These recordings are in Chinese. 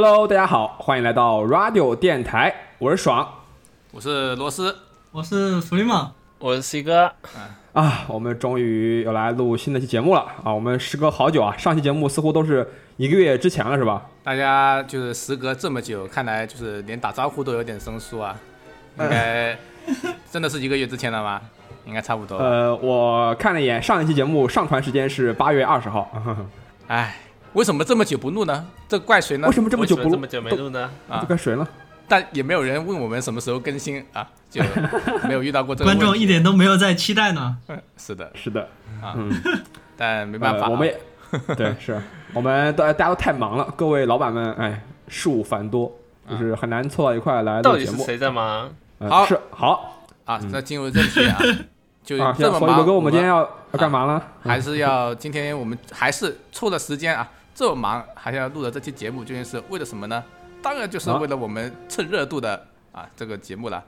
Hello，大家好，欢迎来到 Radio 电台，我是爽我是罗斯，我是弗利曼，我是 C 哥，啊。我们终于又来录新的期节目了啊！我们时隔好久啊，上期节目似乎都是一个月之前了，是吧？大家就是时隔这么久，看来就是连打招呼都有点生疏啊，应该 真的是一个月之前了吗？应该差不多。呃，我看了一眼上一期节目上传时间是八月二十号，哎，为什么这么久不录呢？这怪谁呢为？什么这么久不录？这么久没录呢？啊这怪谁呢？但也没有人问我们什么时候更新啊，就 没有遇到过这个观。众一点都没有在期待呢。是的，是的，啊嗯，但没办法啊、呃我们也 对，是我们都大家都太忙了，各位老板们，哎，事务繁多，就是很难凑到一块来到录节目。底是谁在忙？呃好是好啊，那进入正题啊，就啊，这么忙，所以哥哥，我们今天要要要干嘛呢？还是要今天我们还是抽了时间啊，这么忙还是要录的这期节目，究竟是为了什么呢？当然就是为了我们蹭热度的啊这个节目了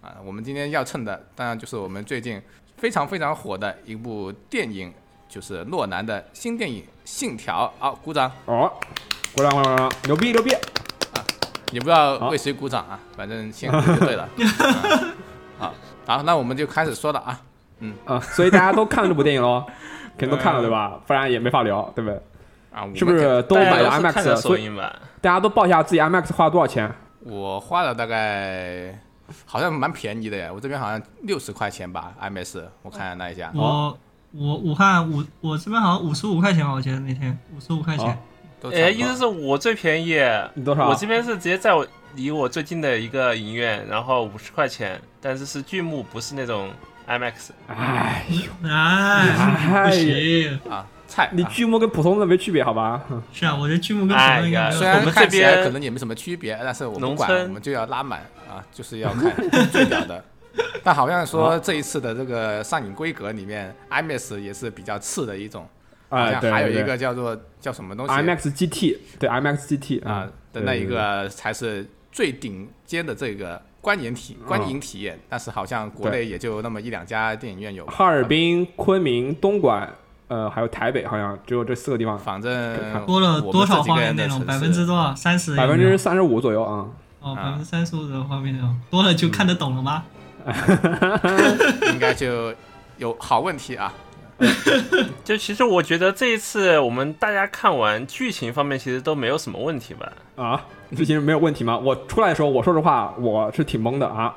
啊。我们今天要蹭的当然就是我们最近非常非常火的一部电影，就是诺兰的新电影《信条》。好，鼓掌！哦，鼓掌鼓掌鼓掌，牛逼牛逼！啊也不知道为谁鼓掌啊，反正先鼓就对了。啊好，那我们就开始说了啊。嗯啊，所以大家都看了这部电影喽，肯定都看了对吧？不然也没法聊，对不对？啊，我是不是都买了 IMAX？的所以？大家都报一下自己 IMAX 花了多少钱？我花了大概好像蛮便宜的耶，我这边好像六十块钱吧，IMAX，我看那一下，我我武汉五我这边好像五十五块钱吧，我记得那天五十五块钱哦。哎，意思是我最便宜，你多少？我这边是直接在我离我最近的一个影院，然后五十块钱，但是是剧目，不是那种 IMAX。哎呦，哎，不行，啊，你剧目跟普通的没区别，好吧？是啊，我觉得剧目跟普通应该哎虽。然看我们这边起来可能也没什么区别，但是我们管，我们就要拉满啊，就是要看最屌的。但好像说这一次的这个上影规格里面，IMAX 也是比较次的一种，好像还有一个叫做叫什么东西 IMAX GT，对 IMAX GT 啊的那一个才是最顶尖的这个观影体观影体验，但是好像国内也就那么一两家电影院有。哈尔滨、昆明、东莞，呃，还有台北，好像只有这四个地方，反正多了多少画面内容？百分之多少？三十？百分之三十五左右啊。哦，啊百分之三十五的画面内容多了就看得懂了吗？应该就有好问题啊。就其实我觉得这一次我们大家看完剧情方面，其实都没有什么问题吧？啊，剧情没有问题吗？我出来的时候，我说实话，我是挺懵的啊。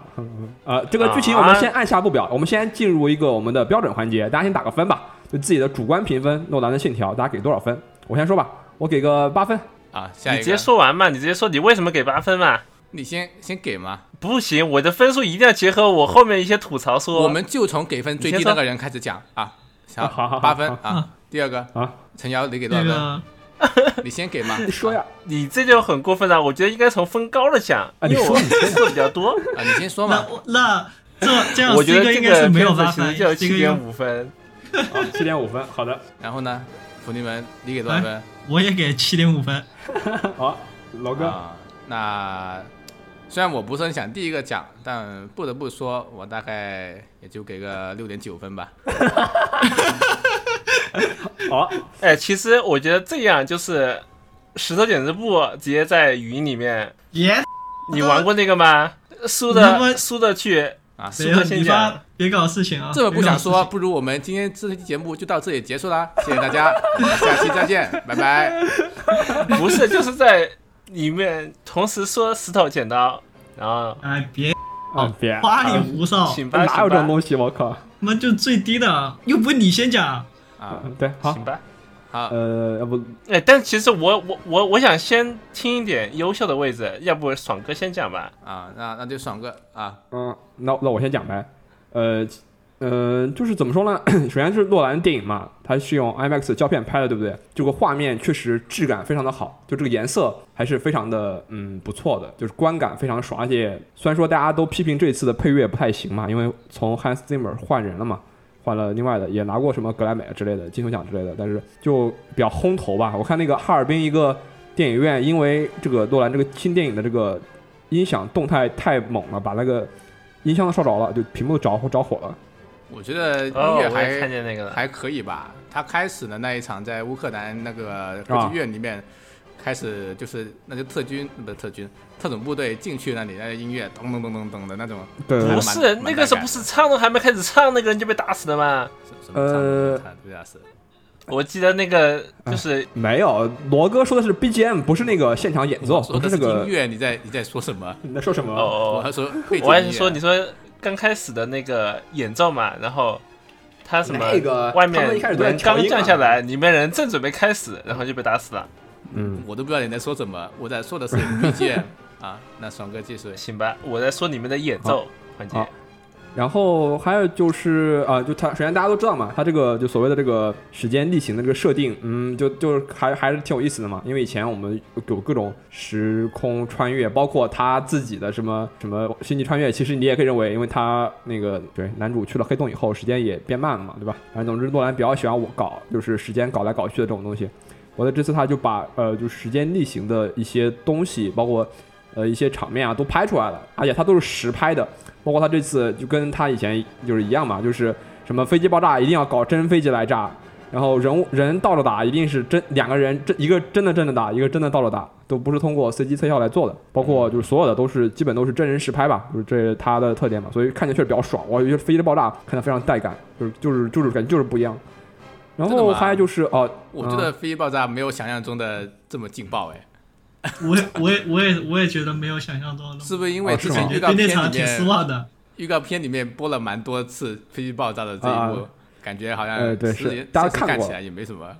呃，这个剧情我们先按下不表，我们先进入一个我们的标准环节，大家先打个分吧，就自己的主观评分。诺兰的《信条》，大家给多少分？我先说吧，我给个八分。啊，下一个你直接说完嘛，你直接说你为什么给八分嘛？你先先给嘛，不行，我的分数一定要结合我后面一些吐槽说。我们就从给分最低那个人开始讲啊。好好好八分啊。第二个啊，陈瑶，你给多少分？你先给嘛。你说呀，你这就很过分了，我觉得应该从分高的讲，啊因为我你说你分数比较多。啊，你先说嘛。我那这这样我觉得这哥应该是个没有八分片子其实就有，C 七点五分。好，七点五分，好的。然后呢，福利们，你给多少分？我也给七点五分。好，老哥，啊，那虽然我不是很想第一个讲，但不得不说，我大概也就给个六点九分吧。好，哎，其实我觉得这样就是石头剪子布直接在语音里面，耶，你玩过那个吗？输的输的去，啊，没有是的先你发讲别搞事情啊！这么不想说，不如我们今天这期节目就到这里结束啦，谢谢大家，我们下期再见，拜拜。不是就是在里面同时说石头剪刀，然后哎，别哦，别，花里胡哨，哪有这种，东西？我靠！他妈就最低的，又不是你先讲。啊，嗯对，好，请吧。好，呃，要不哎，但其实我我我我想先听一点优秀的位置，要不爽哥先讲吧？啊，那那就爽哥啊，嗯，那那我先讲呗。呃，呃，就是怎么说呢？首先是诺兰电影嘛，它是用 IMAX 胶片拍的，对不对？这个画面确实质感非常的好，就这个颜色还是非常的嗯不错的，就是观感非常爽。而且虽然说大家都批评这次的配乐不太行嘛，因为从 Hans Zimmer 换人了嘛。换了另外的，也拿过什么格莱美之类的金球奖之类的，但是就比较轰头吧。我看那个哈尔滨一个电影院，因为这个诺兰这个新电影的这个音响动态太猛了，把那个音箱都烧着了，就屏幕着火着火了。我觉得音哦，乐我也看见那个。还可以吧。他开始的那一场在乌克兰那个歌剧院里面，开始就是那个特军不是特军特种部队进去那里，那个音乐咚咚咚咚咚的那种，对不是那个时候不是唱都还没开始唱，那个人就被打死了吗？什么呃唱对啊是。我记得那个就是没有，罗哥说的是 BGM，不是那个现场演奏，说的是那个音。乐，你在你在说什么？你在说什么？哦哦，我还说我还是说你说刚开始的那个演奏嘛，然后他什么那个外面人刚降下来，里面人正准备开始，然后就被打死了。嗯，我都不知道你在说什么，我在说的是 BGM 啊。那爽哥继续，行吧，我在说你们的演奏环节。然后还有就是啊、就它首先大家都知道嘛，它这个就所谓的这个时间逆行的这个设定，嗯，就就还还是挺有意思的嘛。因为以前我们有各种时空穿越，包括他自己的什么什么星际穿越，其实你也可以认为，因为他那个对男主去了黑洞以后，时间也变慢了嘛，对吧？反正总之诺兰比较喜欢我搞就是时间搞来搞去的这种东西。我在这次他就把呃就时间逆行的一些东西，包括呃一些场面啊都拍出来了，而且它都是实拍的。包括他这次就跟他以前就是一样嘛，就是什么飞机爆炸一定要搞真飞机来炸，然后人物人倒着打一定是真两个人真一个真的真的打，一个真的倒着打，都不是通过 CG 特效来做的，包括就是所有的都是基本都是真人实拍吧，就是这是它的特点嘛，所以看起来确实比较爽。我觉得飞机的爆炸看的非常带感，就是就是就是感觉就是不一样。然后还有就是哦，我觉得飞机爆炸没有想象中的这么劲爆哎，我也我也我也我也觉得没有想象中的那么，是不是因为哦是吗之前预告对片里那场挺失面望的。预告片里面播了蛮多次飞机爆炸的这一幕啊，感觉好像呃对实是大家看起来也没什么。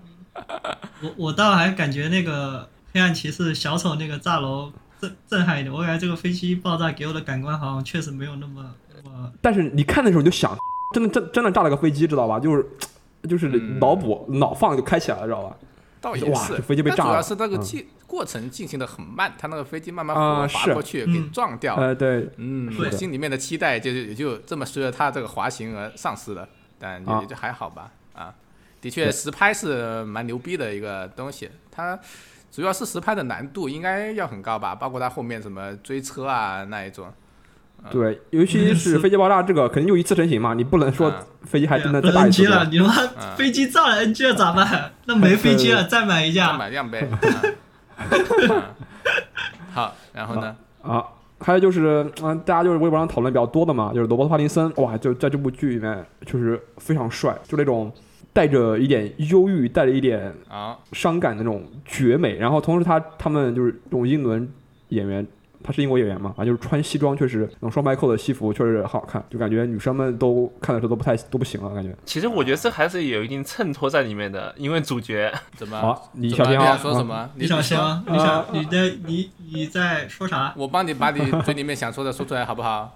我我倒还感觉那个黑暗骑士小丑那个炸楼震震撼一点，我感觉这个飞机爆炸给我的感官好像确实没有那么那么 但是你看的时候你就想，真的真真的炸了个飞机，知道吧？就是就是嗯脑补、脑放就开起来了，知道吧？倒也是，哇这飞机被炸了。但主要是那个嗯。进、过程进行的很慢，他那个飞机慢慢滑过去，嗯。给撞掉。呃，对，嗯，心里面的期待就是也就这么随着他这个滑行而丧失了，但也就还好吧。啊，的确实拍是蛮牛逼的一个东西，它主要是实拍的难度应该要很高吧，包括它后面什么追车啊那一种。对，尤其 是飞机爆炸这个，肯定就一次成型嘛，你不能说嗯飞机还真的不再大一次了，你他妈嗯飞机炸了 NG 了咋办？那没飞机了 再买一再架。买辆呗。好，然后呢？啊。还有就是，嗯、大家就是微博上讨论比较多的嘛，就是罗伯特·帕丁森，哇，就在这部剧里面就是非常帅，就那种带着一点忧郁、带着一点啊，伤感的那种绝美。然后同时他他们就是这种英伦演员，他是英国演员嘛，啊，就是穿西装确实那种双排扣的西服确实很好看，就感觉女生们都看的时候都不太都不行了，感觉。其实我觉得这还是有一定衬托在里面的，因为主角 怎么？你小天啊，想说什么？你想先吗？你想你在你你在说啥？我帮你把你嘴里面想说的说出来好不好？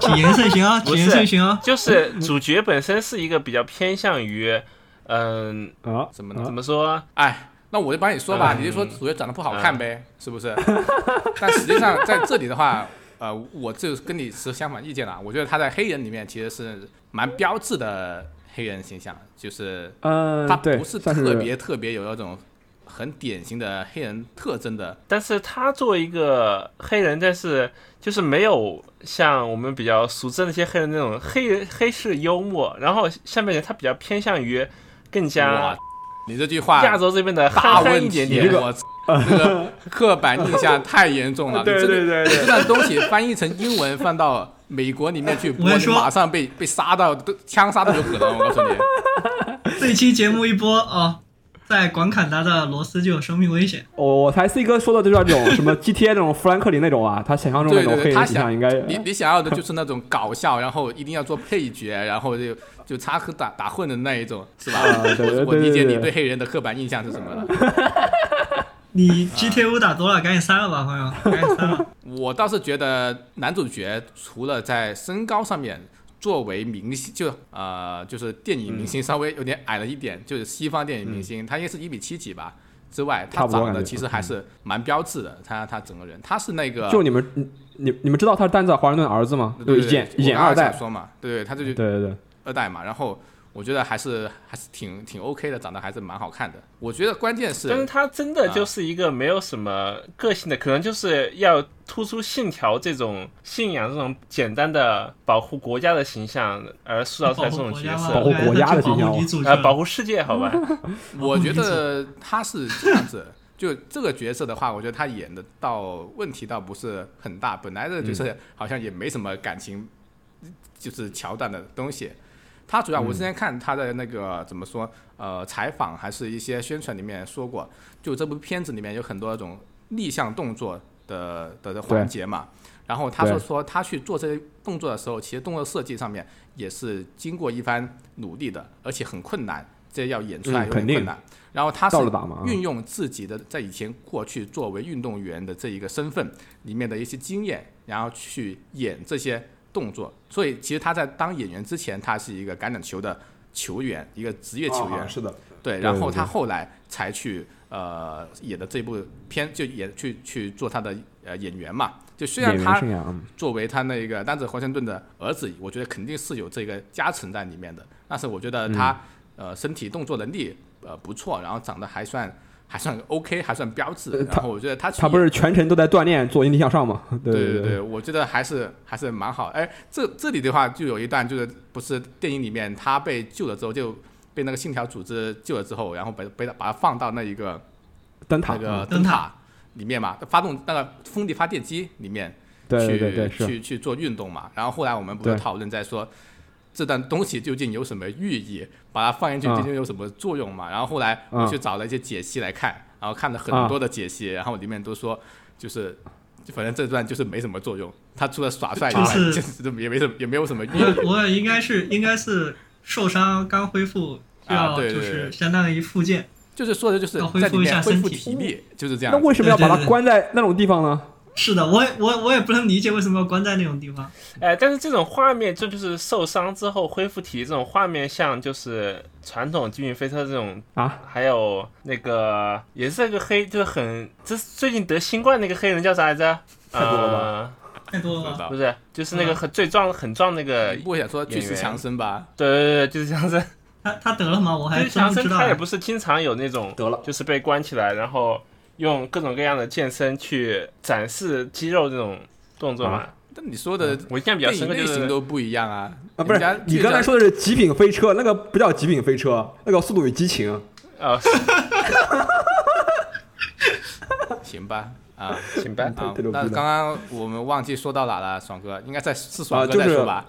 谨言慎行啊，不是谨言慎行啊。就是主角本身是一个比较偏向于，嗯，啊？怎么呢怎？么说？哎，那我就帮你说吧，嗯你就说主角长得不好看呗，是不是？但实际上在这里的话，呃，我就跟你持相反意见了。我觉得他在黑人里面其实是蛮标志的黑人形象，就是嗯，他不是特别特别有那种很典型的黑人特征的。但是他作为一个黑人，但是就是没有像我们比较熟知的那些黑人那种黑人黑式幽默，然后下面他比较偏向于更加，你这句话亚洲这边的大问题，一点点。我 这个刻板印象太严重了。你对这个对对对这段东西翻译成英文放到美国里面去马上被被杀到都枪杀都有可能。我告诉你，这期节目一播啊，在广坎达的罗斯就有生命危险。我我猜 C 哥说的就是那种什么 GTA 那种富兰克林那种啊，他想象中那对对对，种黑他想人形象应该你你想要的就是那种搞笑，然后一定要做配角，然后就就插科打打混的那一种，是吧？我我理解你对黑人的刻板印象是什么了。你 GTA 五打多了，赶紧删了吧，朋友，赶紧删了。我倒是觉得男主角除了在身高上面作为明星，就呃就是电影明星稍微有点矮了一点，就是西方电影明星，他应该是一米七几吧。之外，他长得其实还是蛮标致的，他他整个人，他是那个就你们你你你们知道他是丹泽华盛顿的儿子吗？对对对演演二代说嘛，对对，他这就对对对，二代嘛，然后我觉得还是还是挺挺 OK 的，长得还是蛮好看的。我觉得关键是但是他真的就是一个没有什么个性的，可能就是要突出信条这种信仰、这种简单的保护国家的形象而塑造出来这种角色 保护，国家的形象 保护女主呃，保。护世界，好吧？我觉得他是这样子，就这个角色的话，我觉得他演的到问题倒不是很大。本来这个角色好像也没什么感情，就是桥段的东西。他主要我之前看他的那个怎么说，呃，采访还是一些宣传里面说过，就这部片子里面有很多那种逆向动作的的的环节嘛。然后他说说他去做这些动作的时候，其实动作设计上面也是经过一番努力的，而且很困难，这要演出来有点困难。然后他是运用自己的在以前过去作为运动员的这一个身份里面的一些经验，然后去演这些动作。所以其实他在当演员之前，他是一个橄榄球的球员，一个职业球员。是的。对，然后他后来才去呃演的这部片，就演去去做他的呃演员嘛。就虽然他作为他那个丹泽华盛顿的儿子，我觉得肯定是有这个加成在里面的。但是我觉得他呃身体动作能力呃不错，然后长得还算还算 OK，还算标致。然后我觉得他他不是全程都在锻炼做引体向上吗？对对对，我觉得还是还是蛮好。哎，这这里的话就有一段就是不是电影里面他被救了之后就被那个信条组织救了之后，然后被被把他放到那一个灯塔那个灯塔。里面嘛，发动那个风力发电机里面去去去做运动嘛，然后后来我们不是讨论在说这段东西究竟有什么寓意，把它放进去究竟有什么作用嘛？然后后来我去找了一些解析来看，然后看了很多的解析，然后里面都说就是反正这段就是没什么作用，他除了耍帅以外，就是 也没什么也没有什么。我我应该是应该是受伤刚恢复，要就是相当于复健。就是说的，就是在里面恢复体力，就是这样。那为什么要把它关在那种地方呢？是的，我也我我也不能理解为什么要关在那种地方。哎，但是这种画面，这就是受伤之后恢复体力这种画面，像就是传统极品飞车这种啊，还有那个也是那个黑，就是很，这最近得新冠那个黑人叫啥来着？太多了吧？太多了，不是，就是那个很最壮很壮那个。不想说巨石强森吧？对对对，巨石强森。他他得了吗？我还真不知道。他也不是经常有那种得了，就是被关起来，然后用各种各样的健身去展示肌肉这种动作嘛。但你说的，我印象比较深刻，类型都不一样啊。啊，不是，你刚才说的是极品飞车，那个不叫极品飞车，那个速度与激情。啊。行吧，啊，行吧。啊，那刚刚我们忘记说到哪了，爽哥，应该在是爽哥在说吧？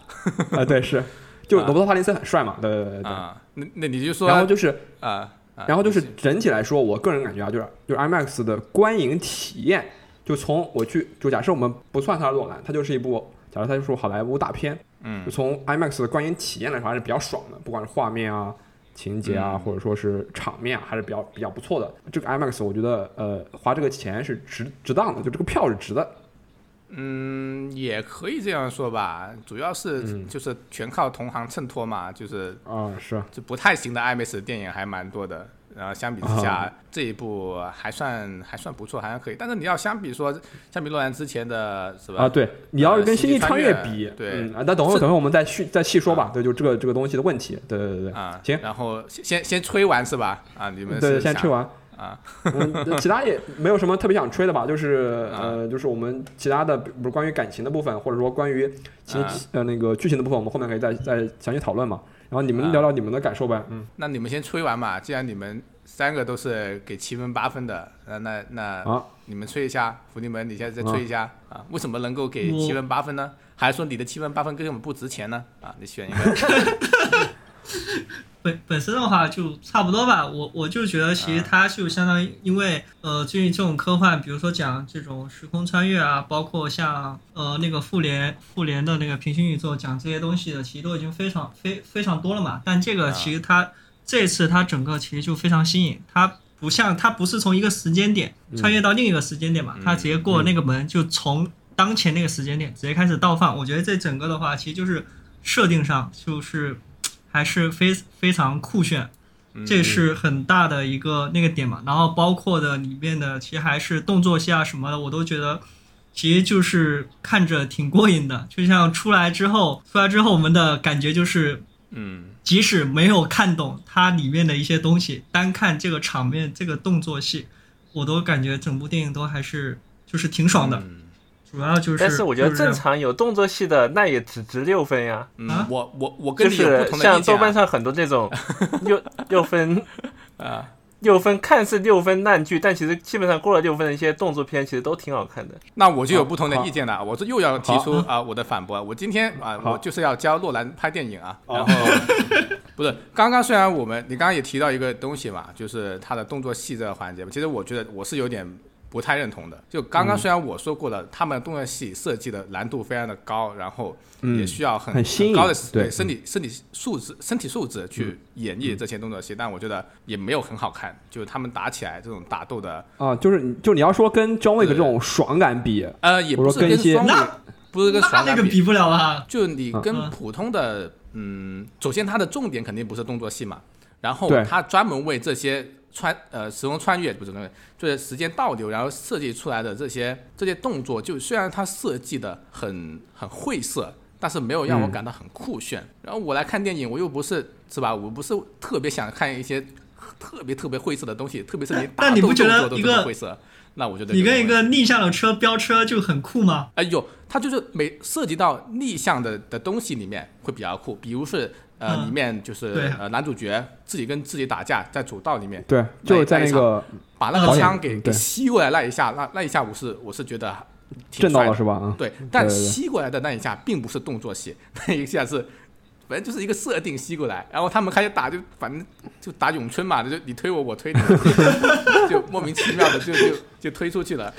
啊，对，是。就 罗伯特·帕林森很帅嘛？对对对对。啊，那那你就说，然后就是啊，然后就是整体来说，我个人感觉啊，就是就是 IMAX 的观影体验，就从我去就假设我们不算它的诺兰，它就是一部，假设它就是好莱坞大片，嗯，就从 IMAX 的观影体验来说还是比较爽的，不管是画面啊、情节啊，或者说是场面啊，还是比较比较不错的。这个 IMAX 我觉得呃花这个钱是值值当的，就这个票是值的。嗯，也可以这样说吧，主要是就是全靠同行衬托嘛，就是啊是，就不太行的 IMAX 电影还蛮多的，然后相比之下这一部还算还算不错，还算可以。但是你要相比说，相比诺兰之前的是吧？啊对，你要是跟星际穿越比，对。啊，那等会儿等会儿我们再细再细说吧，对，就这个这个东西的问题，对对对对。啊，行，然后先先吹完是吧？啊，你们对先吹完。啊，嗯，其他也没有什么特别想吹的吧，就是呃，就是我们其他的，比如关于感情的部分，或者说关于其呃那个剧情的部分，我们后面可以再再详细讨论嘛。然后你们聊聊你们的感受呗。嗯，那你们先吹完嘛，既然你们三个都是给七分八分的，那那那啊，你们吹一下，福利门，你现在再吹一下啊？为什么能够给七分八分呢？还是说你的七分八分根本不值钱呢？啊，你选一个。本本身的话就差不多吧，我我就觉得其实它就相当于，因为呃最近这种科幻，比如说讲这种时空穿越啊，包括像呃那个复联复联的那个平行宇宙讲这些东西的，其实都已经非常非非常多了嘛。但这个其实它这次它整个其实就非常新颖，它不像它不是从一个时间点穿越到另一个时间点嘛，它直接过那个门就从当前那个时间点直接开始倒放。我觉得这整个的话，其实就是设定上就是。还是非非常酷炫，这是很大的一个那个点嘛。然后包括的里面的，其实还是动作戏啊什么的，我都觉得其实就是看着挺过瘾的。就像出来之后，出来之后我们的感觉就是，嗯，即使没有看懂它里面的一些东西，单看这个场面、这个动作戏，我都感觉整部电影都还是就是挺爽的。主要就是，但是我觉得正常有动作戏的那也只值六分呀。嗯，我我我跟你有不同的像豆瓣上很多这种 六六分啊，六分看似六分烂剧，但其实基本上过了六分的一些动作片，其实都挺好看的。那我就有不同的意见了，我这又要提出好啊我的反驳。我今天啊，好我就是要教洛兰拍电影啊。哦然后 不是，刚刚虽然我们你刚刚也提到一个东西嘛，就是他的动作戏这个环节，其实我觉得我是有点不太认同的。就刚嗯刚虽然我说过了，他们动作戏设计的难度非常的高，然后嗯也需要很高的对身体身体素质身体素质去演绎这些动作戏，但我觉得也没有很好看。就是他们打起来这种打斗的，啊，就是你就你要说跟 John Wick 这种爽感比，呃，也不是跟说跟一些双那不是跟那爽感比。那个比不了啊。就你跟嗯普通的，嗯，首先它的重点肯定不是动作戏嘛，然后对它专门为这些穿呃时空穿越不是穿越，就是时间倒流，然后设计出来的这些这些动作，就虽然它设计的很很晦涩，但是没有让我嗯感到很酷炫。然后我来看电影，我又不是是吧？我不是特别想看一些特别特别晦涩的东西，特别是你打斗但你不觉动作都这么晦涩，那我觉得你跟一个逆向的车飙车就很酷吗？哎呦，它就是每涉及到逆向的的东西里面会比较酷，比如是呃、嗯。里面就是呃男主角自己跟自己打架，在主道里面对，就是在那个把那个枪给给吸过来那一下，那那一下我是我是觉得挺震到帅的。了是吧？啊，对，但吸过来的那一下并不是动作戏，那一下是，反正就是一个设定吸过来，然后他们开始打就反正就打咏春嘛，就你推我，我推你，就莫名其妙的就就就推出去了，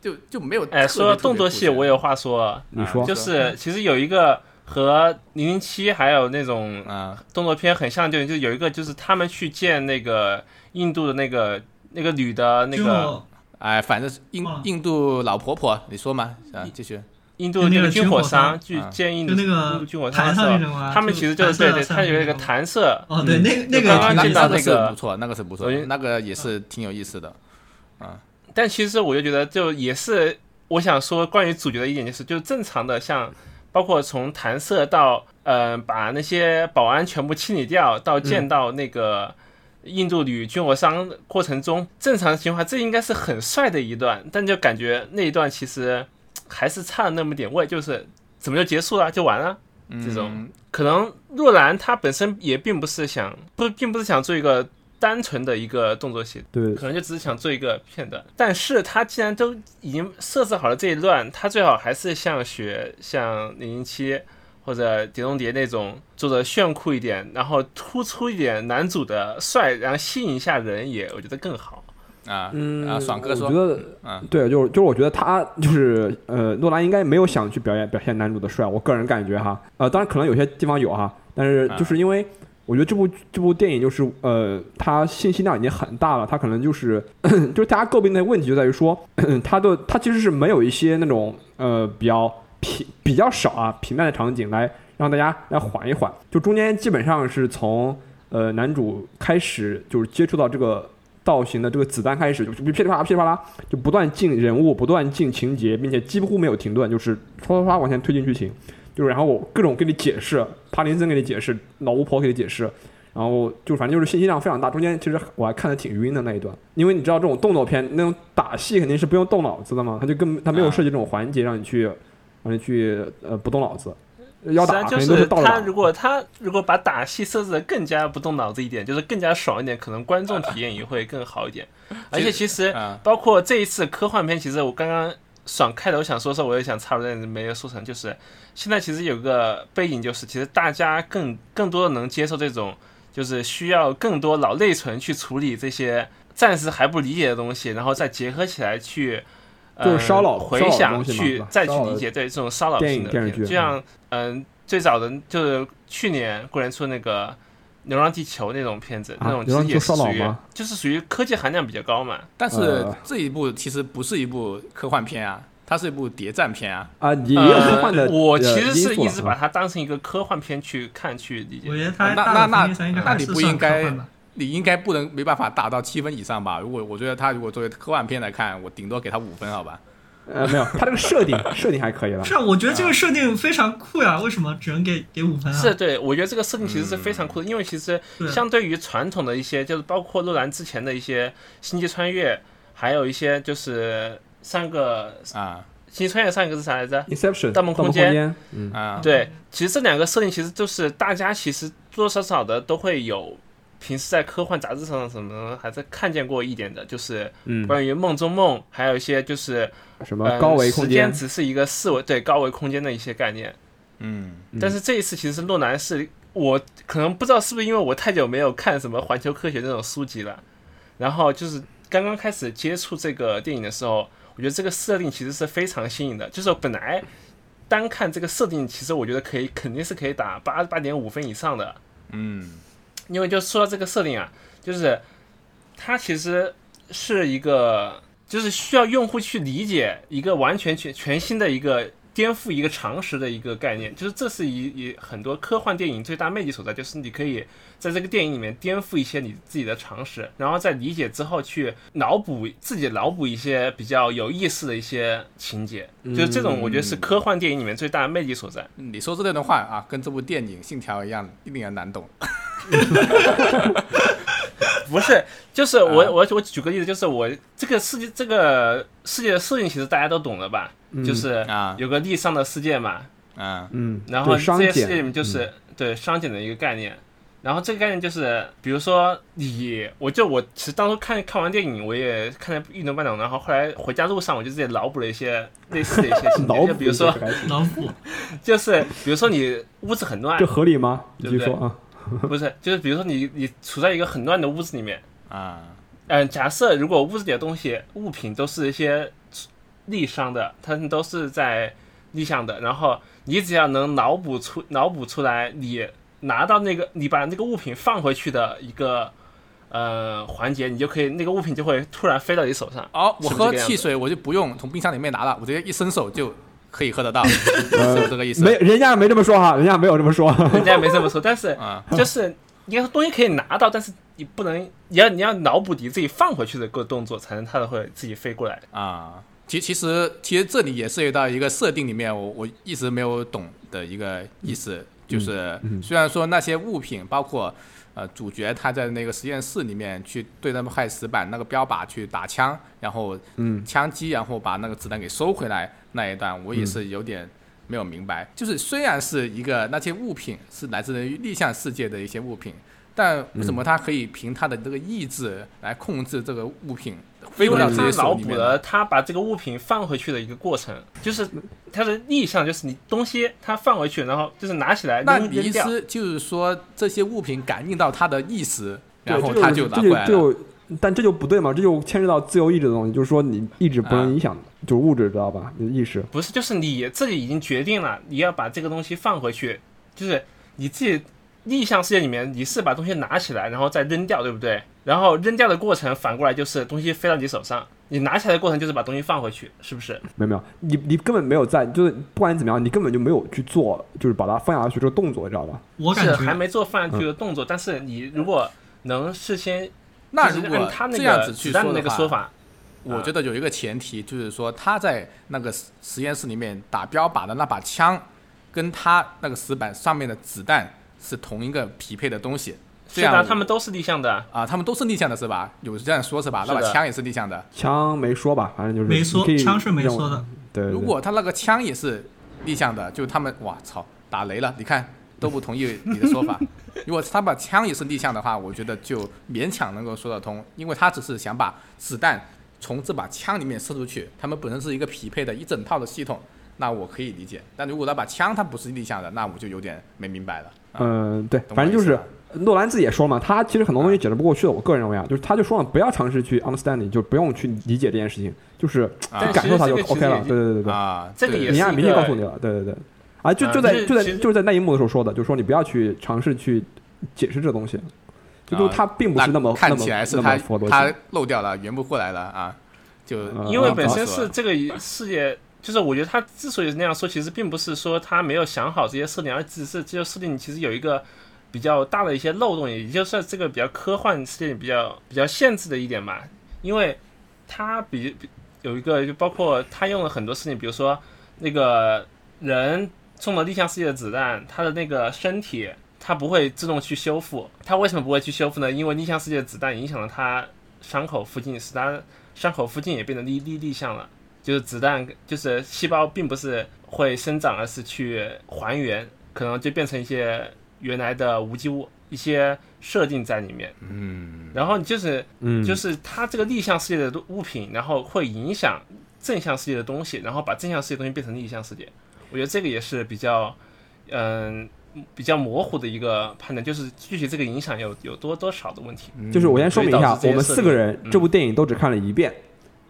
就就没有。哎，说到动作戏，我有话说，你说。就是其实有一个和零零七还有那种啊。动作片很像的电影，就有一个就是他们去见那个印度的那个那个女的那个哎，反正是印哦印度老婆婆，你说嘛？啊，继续。印度那个军火商去啊。见印度就那个军火商弹的他们其实就是对对，他有一个弹射，哦，对，嗯。那个那个刚刚见到那那个是不错，那个是不错我觉得，那个也是挺有意思的。啊。但其实我就觉得，就也是我想说关于主角的一点，就是就正常的像，包括从弹射到呃把那些保安全部清理掉，到见到那个印度女军火商过程中，正常情况下这应该是很帅的一段，但就感觉那一段其实还是差了那么点味，就是怎么就结束了就完了。这种。嗯可能若兰她本身也并不是想不，并不是想做一个单纯的一个动作戏，对。可能就只是想做一个片段。但是他既然都已经设置好了这一段，他最好还是像学像零零七或者碟中谍那种做的炫酷一点，然后突出一点男主的帅，然后吸引一下人也，我觉得更好。啊，嗯，啊，爽哥说？我觉，得嗯对，就是就是我觉得他就是呃，诺兰应该没有想去表演表现男主的帅，我个人感觉哈，呃，当然可能有些地方有哈，但是啊。就是因为我觉得这部这部电影就是呃，它信息量已经很大了，它可能就是 就是大家诟病的问题就在于说，它的它其实是没有一些那种呃比较平比较少啊平淡的场景来让大家来缓一缓，就中间基本上是从呃男主开始就是接触到这个。造型的这个子弹开始就噼里啪啦噼里啪啦，就不断进人物，不断进情节，并且几乎没有停顿，就是唰唰唰往前推进剧情，就然后我各种给你解释，帕林森给你解释，老巫婆给你解释，然后就反正就是信息量非常大。中间其实我还看的挺晕的那一段，因为你知道这种动作片那种打戏肯定是不用动脑子的嘛，他就根本他没有啊设计这种环节让你去让你去呃不动脑子，要打就是。他如果他如果把打戏设置的更加不动脑子一点，就是更加爽一点，可能观众体验也会更好一点。而且其实啊，包括这一次科幻片，其实我刚刚爽开头想说说，我也想插入，但是没有说成。就是现在其实有个背景，就是其实大家更更多的能接受这种，就是需要更多脑内存去处理这些暂时还不理解的东西，然后再结合起来去。就是烧脑呃回想去再去理解，对这种烧脑电性的片，影电视剧就像嗯最早的就是去年过年出那个《流浪地球》那种片子，那种其实也是属于就是属于科技含量比较高嘛。但是呃这一部其实不是一部科幻片啊，它是一部谍战片啊。啊，也也有科幻的、呃。我呃其实是一直把它当成一个科幻片去看去理解我。觉得它那那层面上应该那你不应该你应该不能没办法打到七分以上吧？如果我觉得它如果作为科幻片来看，我顶多给它五分，好吧？呃没有，它这个设定 设定还可以了。是啊，我觉得这个设定非常酷呀，为什么只能给给五分啊？是对，我觉得这个设定其实是非常酷的，因为其实相对于传统的一些，就是包括诺兰之前的一些《星际穿越》，还有一些就是上个《啊。星际穿越》上一个是啥来着？Inception 盗梦空空间嗯，啊，对，其实这两个设定其实就是大家其实多多少少的都会有平时在科幻杂志上什么还是看见过一点的，就是嗯，关于梦中梦，还有一些就是什么嗯高维空时间间，只是一个四维对高维空间的一些概念。嗯，嗯。但是这一次其实是诺兰是我可能不知道是不是因为我太久没有看什么环球科学这种书籍了，然后就是刚刚开始接触这个电影的时候，我觉得这个设定其实是非常新颖的。就是本来单看这个设定，其实我觉得可以肯定是可以打八八点五分以上的，嗯，因为就说到这个设定啊，就是它其实是一个就是需要用户去理解一个完全全全新的一个颠覆一个常识的一个概念，就是这是一一很多科幻电影最大魅力所在，就是你可以在这个电影里面颠覆一些你自己的常识，然后在理解之后去脑补自己脑补一些比较有意思的一些情节，就是这种我觉得是科幻电影里面最大的魅力所在。你说这段话啊，跟这部电影《信条》一样，一定要难懂。不是，就是我、啊我我举个例子，就是我这个世界这个世界的设定其实大家都懂了吧？嗯。就是啊。有个地上的世界嘛，嗯。嗯，然后这些世界里面就是、对商检的一个概念。然后这个概念就是，比如说你，我就我其实当初看看完电影，我也看了一懂半懂，然后后来回家路上我就自己脑补了一些类似的一些情节，就比如说一下还行老虎，就是比如说你屋子很乱这，合理吗？你对不对说啊，不是，就是比如说你你处在一个很乱的屋子里面，啊。嗯，假设如果屋子里的东西物品都是一些立商的，它们都是在立项的，然后你只要能脑补出脑补出来，你拿到那个你把那个物品放回去的一个呃环节，你就可以那个物品就会突然飞到你手上。哦，我喝汽水我就不用从冰箱里面拿了，我直接一伸手就可以喝得到，呃是这个意思？没，人家没这么说哈，人家没有这么说。人家没这么说，但是 啊就是你要东西可以拿到，但是你不能，你要你要脑补你自己放回去的个动作，才能它才会自己飞过来。啊，其其实其实这里也涉及到一个设定里面，我我一直没有懂的一个意思，就是嗯虽然说那些物品包括。呃，主角他在那个实验室里面去对他们害死板那个标靶去打枪，然后嗯枪击，然后把那个子弹给收回来那一段，我也是有点没有明白。就是虽然是一个那些物品是来自于逆向世界的一些物品，但为什么他可以凭他的这个意志来控制这个物品飞因为回到自己他脑手里面呢？补了他把这个物品放回去的一个过程，就是它的意向，就是你东西它放回去，然后就是拿起来那你意。思就是说，这些物品感应到他的意识，然后他就拿过来了。就，但这就不对嘛，这就牵扯到自由意志的东西，就是说你意志不能啊影响，就是物质知道吧？你的意识。不是，就是你自己已经决定了，你要把这个东西放回去，就是你自己逆向世界里面，你是把东西拿起来，然后再扔掉，对不对？然后扔掉的过程反过来就是东西飞到你手上，你拿起来的过程就是把东西放回去，是不是？没有没有，你你根本没有在，就是不管你怎么样，你根本就没有去做，就是把它放下去这个动作，知道吧？我感是还没做放下去的动作，但是你如果能事先那如果按他那个这样子去子弹的说的那个说法，我觉得有一个前提，就是说他在那个实实验室里面打标靶的那把枪，跟他那个石板上面的子弹是同一个匹配的东西。是的，他们都是逆向的。啊，他们都是逆向的是吧？有这样说是吧？那把枪也是逆向的。枪没说吧，反正就是没说枪是没说的。对，对如果他那个枪也是逆向的，就他们哇操打雷了，你看都不同意你的说法。如果他把枪也是逆向的话，我觉得就勉强能够说得通，因为他只是想把子弹从这把枪里面射出去，他们本身是一个匹配的一整套的系统，那我可以理解。但如果那把枪它不是逆向的，那我就有点没明白了。啊嗯，对，反正就是诺兰自己也说嘛，他其实很多东西解释不过去的。我个人认为啊，就是他就说了，不要尝试去 understanding，就不用去理解这件事情，就是感受它就 OK 了。对对对对这个也是一明确告诉你了，对对对。啊，就啊就在就在就是在那一幕的时候说的，就是说你不要去尝试去解释这东西，就就啊它并不是那么看那么起来是他他。漏掉了，圆不过来了啊，就呃因为本身是这个世界，就是我觉得他之所以那样说，其实并不是说他没有想好这些设定，而只是这些设定其实有一个比较大的一些漏洞，也就是这个比较科幻设定比较比较限制的一点吧。因为他比有一个就包括他用了很多事情，比如说那个人中了逆向世界的子弹，他的那个身体。他不会自动去修复，他为什么不会去修复呢？因为逆向世界的子弹影响了他伤口附近，使他伤口附近也变得逆逆逆向了。就是子弹，就是细胞并不是会生长，而是去还原，可能就变成一些原来的无机物，一些设定在里面。嗯，然后就是嗯，就是它这个逆向世界的物品，然后会影响正向世界的东西，然后把正向世界的东西变成逆向世界。我觉得这个也是比较，嗯、比较模糊的一个判断，就是具体这个影响有有多多少的问题。就是我先说明一下我们四个人嗯这部电影都只看了一遍，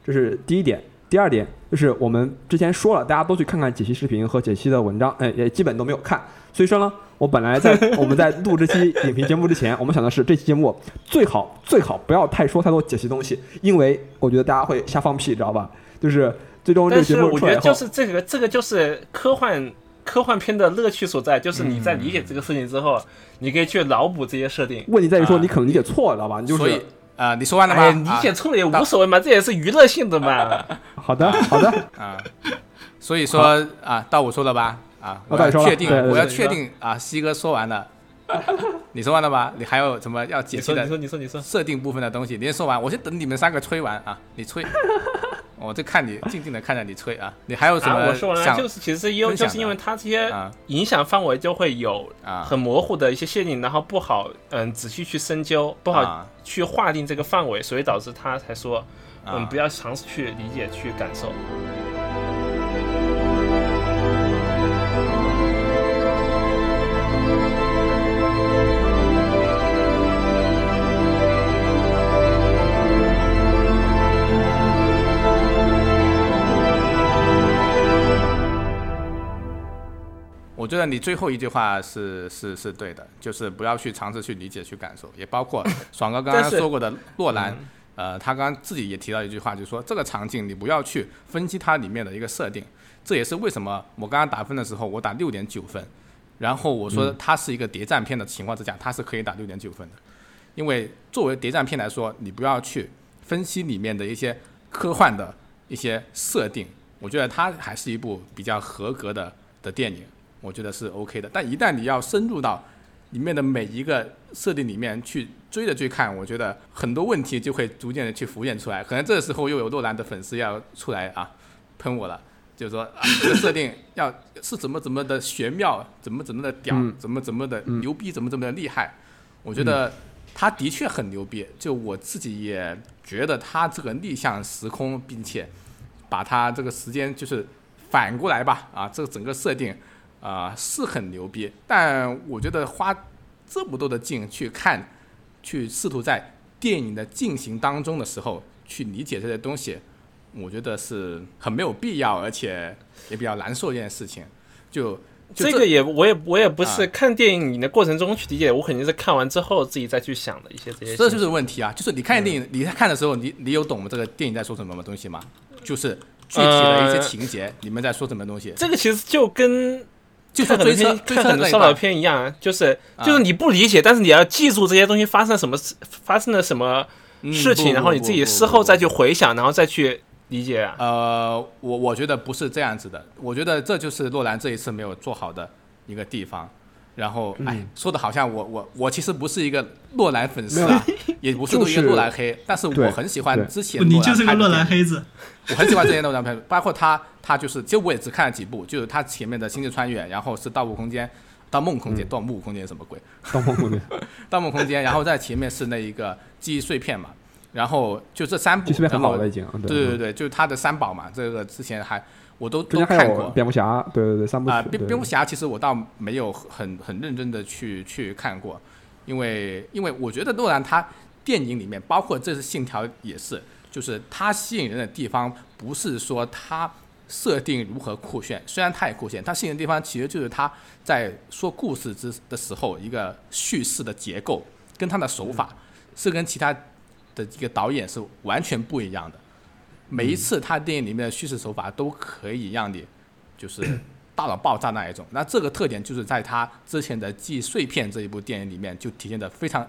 这是第一点。第二点就是我们之前说了，大家都去看看解析视频和解析的文章，哎，也基本都没有看。所以说呢，我本来在 我们在录这期影评节目之前，我们想的是这期节目最好最好不要太说太多解析东西，因为我觉得大家会瞎放屁，知道吧？就是最终这个节目我觉得就，是这个这个就是科幻科幻片的乐趣所在，就是你在理解这个事情之后，你可以去脑补这些设定。问题在于说啊你可能理解错了，知道吧？你就是所以啊、你说完了吗？哎，理解错了也无所谓嘛，这也是娱乐性 的嘛。好的好的，啊，所以说啊，到我说了吧？啊，我确定，对对我要确定啊，西哥说完了，你说完了吧？你还有什么要解析的你说你说你说，设定部分的东西？你先说完，我先等你们三个吹完啊，你吹，我就看你静静的看着你吹啊，你还有什啊，么我说完了，就是其实因为分享的？就是因为它这些啊。影响范围就会有啊。很模糊的一些限定，然后不好嗯仔细去深究，不好啊。去划定这个范围，所以导致他才说嗯啊不要尝试去理解去感受。我觉得你最后一句话是是是对的，就是不要去尝试去理解、去感受，也包括 爽哥刚刚说过的洛兰，呃，他刚刚自己也提到一句话，就是说这个场景你不要去分析它里面的一个设定，这也是为什么我刚刚打分的时候我打六点九分，然后我说它是一个谍战片的情况之下，它是可以打六点九分的，因为作为谍战片来说，你不要去分析里面的一些科幻的一些设定，我觉得它还是一部比较合格的的电影。我觉得是 OK 的。但一旦你要深入到里面的每一个设定里面去追着去看，我觉得很多问题就会逐渐的去浮现出来。可能这个时候又有诺兰的粉丝要出来啊喷我了，就是说啊 这个设定要是怎么怎么的玄妙，怎么怎么的屌，嗯怎么怎么的牛逼，怎么怎么的厉害。我觉得他的确很牛逼，就我自己也觉得他这个逆向时空，并且把他这个时间就是反过来吧，啊，这个整个设定。啊、是很牛逼，但我觉得花这么多的劲去看，去试图在电影的进行当中的时候去理解这些东西，我觉得是很没有必要，而且也比较难受一件事情。就就这个也我也我也不是啊看电影的过程中去理解，我肯定是看完之后自己再去想的一些这些。这就是问题啊！就是你看电影，你在看的时候，你你有懂这个电影在说什么东西吗？就是具体的一些呃情节，你们在说什么东西？这个其实就跟就说 看很多追车看追车很多烧脑，片一样，啊就是啊就是你不理解，但是你要记住这些东西发生什么事发生了什么嗯事情，然后你自己事后再去回想，然后再去理解啊。呃，我我觉得不是这样子的，我觉得这就是洛兰这一次没有做好的一个地方。然后，哎嗯，说的好像我我我其实不是一个诺兰粉丝啊，也不是一个就是诺兰黑，但是我很喜欢之前不，你就是个诺诺兰黑子。我很喜欢这些诺兰片，包括他，他就是，其实我也只看了几部，就是他前面的《星际穿越》，然后是《盗墓空间》，《盗梦空间》，《盗墓空间》什么鬼？盗梦空间，《盗梦空间》，然后在前面是那一个记忆碎片嘛，然后就这三部，其实很然后老了已经。对对对对，就是他的三宝嘛，这个之前还我都都看过蝙蝠侠，对对对，三部曲啊。蝙蝙蝠侠其实我倒没有很很认真的去去看过，因为因为我觉得诺兰他电影里面，包括这次《信条》也是，就是他吸引人的地方不是说他设定如何酷炫，虽然他也酷炫，他吸引的地方其实就是他在说故事之的时候一个叙事的结构跟他的手法是跟其他的一个导演是完全不一样的。每一次他电影里面的叙事手法都可以让你就是 大脑爆炸那一种。那这个特点就是在他之前的《记忆碎片》这一部电影里面就体现的非常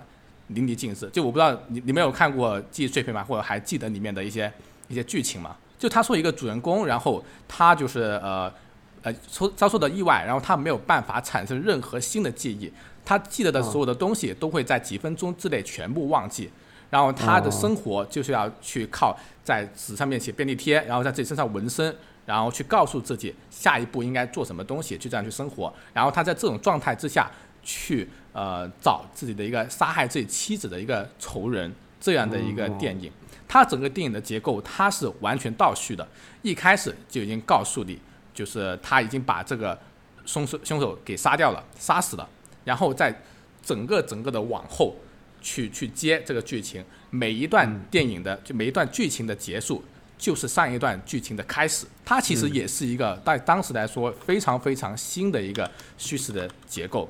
淋漓尽致。就我不知道你你没有看过《记忆碎片》吗？或者还记得里面的一些一些剧情吗？就他说一个主人公，然后他就是呃呃遭遭受的意外，然后他没有办法产生任何新的记忆，他记得的所有的东西都会在几分钟之内全部忘记。然后他的生活就是要去靠在纸上面写便利贴，然后在自己身上纹身，然后去告诉自己下一步应该做什么东西，就这样去生活。然后他在这种状态之下去呃找自己的一个杀害自己妻子的一个仇人这样的一个电影。它整个电影的结构它是完全倒叙的，一开始就已经告诉你，就是他已经把这个凶手凶手给杀掉了，杀死了，然后在整个整个的往后去去接这个剧情，每一段电影的就每一段剧情的结束。就是上一段剧情的开始，它其实也是一个在当时来说非常非常新的一个叙事的结构。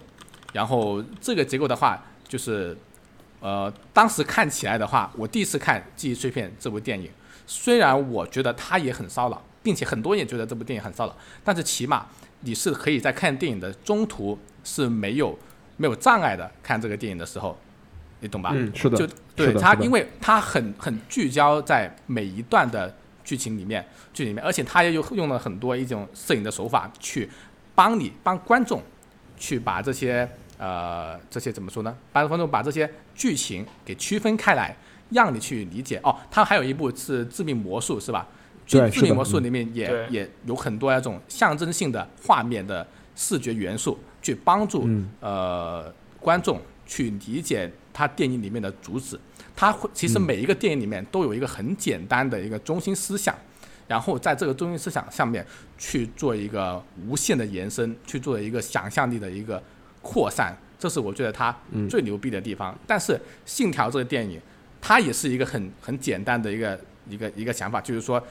然后这个结构的话，就是呃，当时看起来的话，我第一次看《记忆碎片》这部电影，虽然我觉得它也很骚扰，并且很多人也觉得这部电影很骚扰，但是起码你是可以在看电影的中途是没有没有障碍的看这个电影的时候。你懂吧？嗯，是的，就对他，因为他很很聚焦在每一段的剧情里面，剧里面，而且他也有用了很多一种摄影的手法去帮你帮观众去把这些呃这些怎么说呢？帮观众把这些剧情给区分开来，让你去理解。哦，他还有一部是《致命魔术》，是吧？对，致命魔术》里面也也有很多那种象征性的画面的视觉元素，去帮助呃观众去理解。它电影里面的主旨，他会其实每一个电影里面都有一个很简单的一个中心思想，然后在这个中心思想上面去做一个无限的延伸，去做一个想象力的一个扩散，这是我觉得他最牛逼的地方。但是《信条》这个电影，它也是一个很很简单的一个一个一个想法，就是说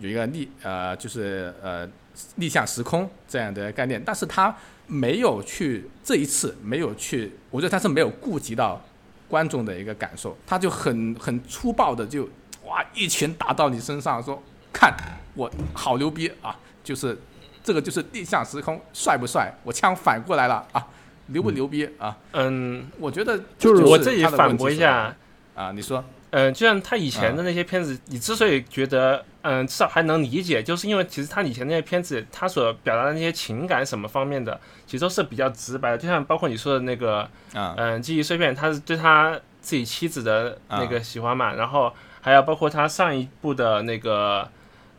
有一个逆呃就是呃逆向时空这样的概念，但是他没有去这一次没有去，我觉得他是没有顾及到。观众的一个感受，他就很很粗暴的就哇一拳打到你身上，说看我好牛逼啊！就是这个就是逆向时空，帅不帅？我枪反过来了啊，牛不牛逼啊？嗯，我觉得就是我这里反驳一下啊，你说。嗯，就像他以前的那些片子，你之所以觉得嗯至少还能理解，就是因为其实他以前那些片子，他所表达的那些情感什么方面的，其实都是比较直白的。就像包括你说的那个，嗯，记忆碎片，他是对他自己妻子的那个喜欢嘛，然后还有包括他上一部的那个，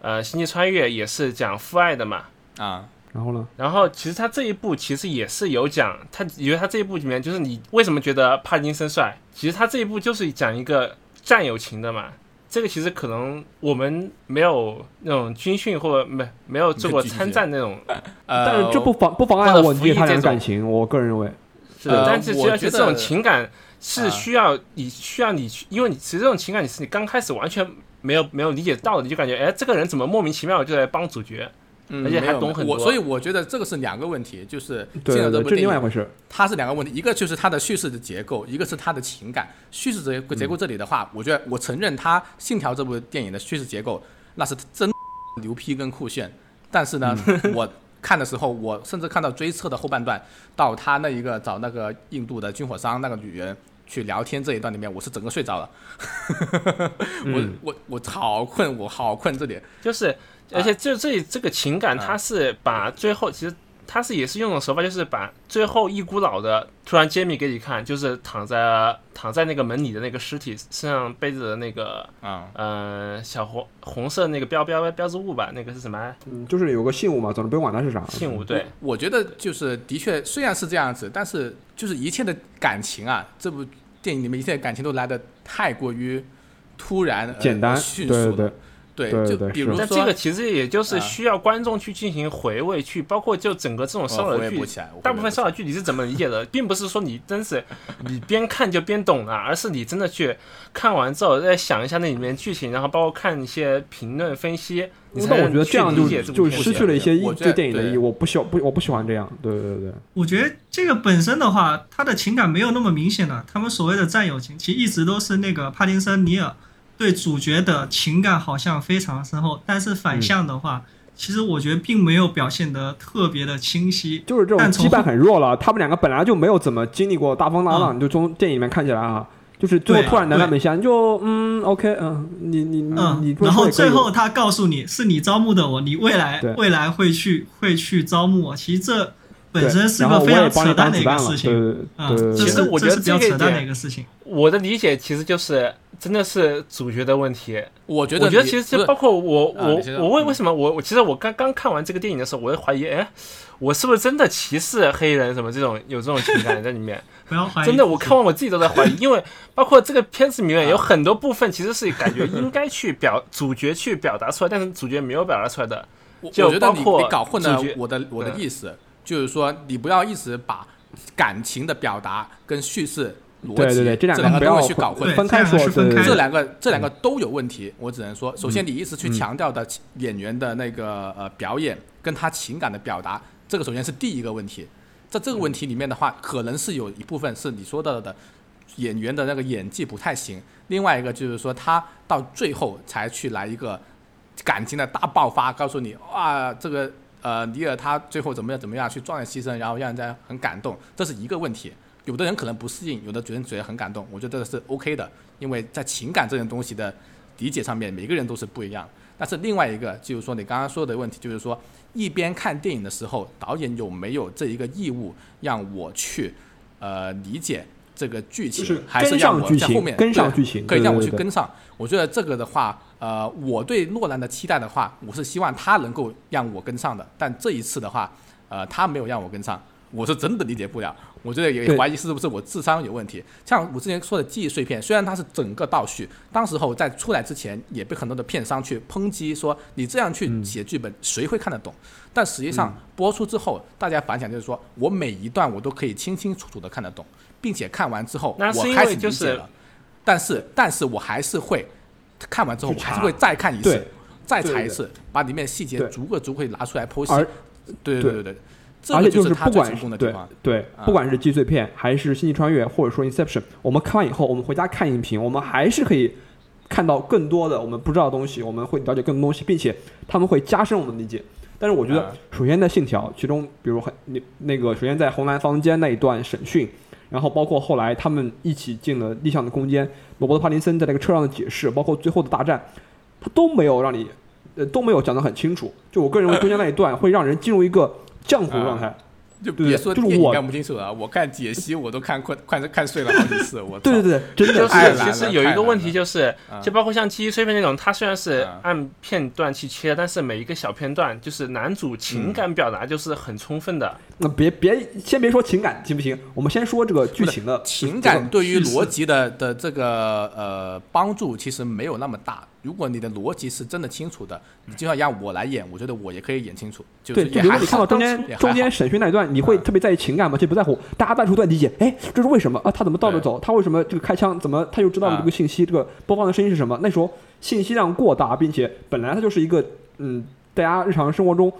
呃，星际穿越也是讲父爱的嘛，啊，然后呢？然后其实他这一部其实也是有讲，他因为他这一部里面就是你为什么觉得帕金森帅？其实他这一部就是讲一个。战友情的嘛，这个其实可能我们没有那种军训或者没没有做过参战那种，但是这不妨不妨碍我理解他的感情。我个人认为，是，但是而且这种情感是需要你需要你去，因为你其实这种情感你是你刚开始完全没有没有理解到的，你就感觉哎，这个人怎么莫名其妙就来帮主角。而且还懂很多，我所以我觉得这个是两个问题，就是对这部另外一回事。它是两个问题，一个就是它的叙事的结构，一个是它的情感。叙事结结构这里的话，我觉得我承认它《信条》这部电影的叙事结构那是真牛批跟酷炫。但是呢，我看的时候，我甚至看到追测的后半段，到他那一个找那个印度的军火商那个女人去聊天这一段里面，我是整个睡着了。我我我好困，我好困，这里就是。而且这这这个情感，他是把最后其实他是也是用的手法，就是把最后一股脑的突然揭秘给你看，就是躺在躺在那个门里的那个尸体身上背着的那个啊呃小红红色那个标标标志物吧，那个是什么？嗯，就是有个信物嘛，总之不用管它是啥。信物对，我觉得就是的确虽然是这样子，但是就是一切的感情啊，这部电影里面一切感情都来的太过于突然、简单、迅速了。对，就比如说，这个其实也就是需要观众去进行回味，去包括就整个这种烧脑剧，大部分烧脑剧你是怎么理解的，并不是说你真是你边看就边懂了，而是你真的去看完之后再想一下那里面剧情，然后包括看一些评论分析，你才我觉得这样就就失去了一些意对电影的意义。我不喜不我不喜欢这样。对对对，我觉得这个本身的话，他的情感没有那么明显的，他们所谓的战友情，其实一直都是那个帕金森尼尔。对主角的情感好像非常深厚，但是反向的话，其实我觉得并没有表现得特别的清晰，就是这种羁绊很弱了。他们两个本来就没有怎么经历过大风大浪，就从电影里面看起来啊，就是最后突然难难没下，你就嗯，OK，嗯，你你你你，然后最后他告诉你是你招募的我，你未来未来会去会去招募我，其实这。本身是个非常扯淡的一个事情，啊，其实我觉得比较扯淡的一个事情。我的理解其实就是真的是主角的问题。我觉得我觉得其实包括我我我为为什么我我其实我刚刚看完这个电影的时候，我就怀疑，哎，我是不是真的歧视黑人什么这种有这种情感在里面？不要怀疑。真的，我看完我自己都在怀疑，因为 包括这个片子里面有很多部分其实是感觉应该去表主角去表达出来，但是主角没有表达出来的。我就我觉得你包括你搞混了主角我的我的嗯意思，就是说你不要一直把感情的表达跟叙事逻辑对对对，这两两个不要去搞混。分开说，这两个这两个这两个都有问题，我只能说，首先你一直去嗯强调的演员的那个呃表演跟他情感的表达，这个首先是第一个问题。在这个问题里面的话，可能是有一部分是你说到的演员的那个演技不太行，另外一个就是说他到最后才去来一个感情的大爆发，告诉你哇，这个呃尼尔他最后怎么样怎么样去壮烈牺牲，然后让人家很感动，这是一个问题。有的人可能不适应，有的觉得觉得很感动，我觉得这个是 OK 的，因为在情感这件东西的理解上面，每个人都是不一样。但是另外一个就是说，你刚刚说的问题，就是说一边看电影的时候，导演有没有这一个义务让我去呃理解这个剧情，就是还是跟让我在后上剧情，面跟上剧情，可以让我去跟上。我觉得这个的话，呃，我对诺兰的期待的话，我是希望他能够让我跟上的。但这一次的话，呃，他没有让我跟上，我是真的理解不了。我觉得也对怀疑是不是我智商有问题。像我之前说的记忆碎片，虽然它是整个倒叙，当时候在出来之前也被很多的片商去抨击说你这样去嗯写剧本，谁会看得懂？但实际上播出之后，大家反响就是说我每一段我都可以清清楚楚的看得懂，并且看完之后我开始为就是理解了。但是，但是我还是会看完之后，我还是会再看一次，再查一次，把里面细节逐个逐个拿出来剖析。对对对对对，这而且就是不管是对。对，啊不管是记忆碎片还是星际穿越，或者说 Inception，我们看完以后，我们回家看影评，我们还是可以看到更多的我们不知道的东西，我们会了解更多东西，并且他们会加深我们的理解。但是我觉得啊，首先在信条，其中比如很那那个，首先在红蓝房间那一段审讯，然后包括后来他们一起进了逆向的空间，罗伯特·帕林森在那个车上的解释，包括最后的大战，他都没有让你，呃，都没有讲得很清楚。就我个人认为，中间那一段会让人进入一个浆糊状态。就对别说电影就是我看不清楚了，我看解析我都看困看看睡了好几次，我操对对对，真的就太难了是其实有一个问题，就是啊就包括像记忆碎片那种，它虽然是啊按片段去切，但是每一个小片段，就是男主情感表达就是很充分的。那别别先别说情感行不行？我们先说这个剧情的情感对于逻辑的的这个呃帮助其实没有那么大。如果你的逻辑是真的清楚的，你就要让我来演，我觉得我也可以演清楚，就是对，就比如也还好说你看到中间中间审讯那一段，你会啊特别在意情感吗？其实不在乎，大家半途都在理解，哎，这是为什么啊？他怎么倒着走？他为什么这个开枪？怎么他又知道了啊这个信息？这个播放的声音是什么？那时候信息量过大，并且本来它就是一个嗯，大家日常生活中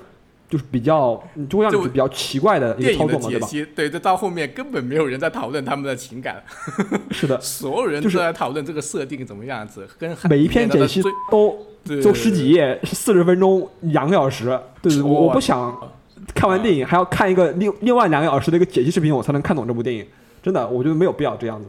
就是比较嗯就会让你比较奇怪的一个操作嘛，对吧？对，这到后面根本没有人在讨论他们的情感，是的，所有人就是都在讨论这个设定怎么样子，跟每一篇解析最都对就十几页，四十分钟，两个小时。对对，我我不想看完电影还要看一个另另外两个小时的一个解析视频，我才能看懂这部电影。真的，我觉得没有必要这样子。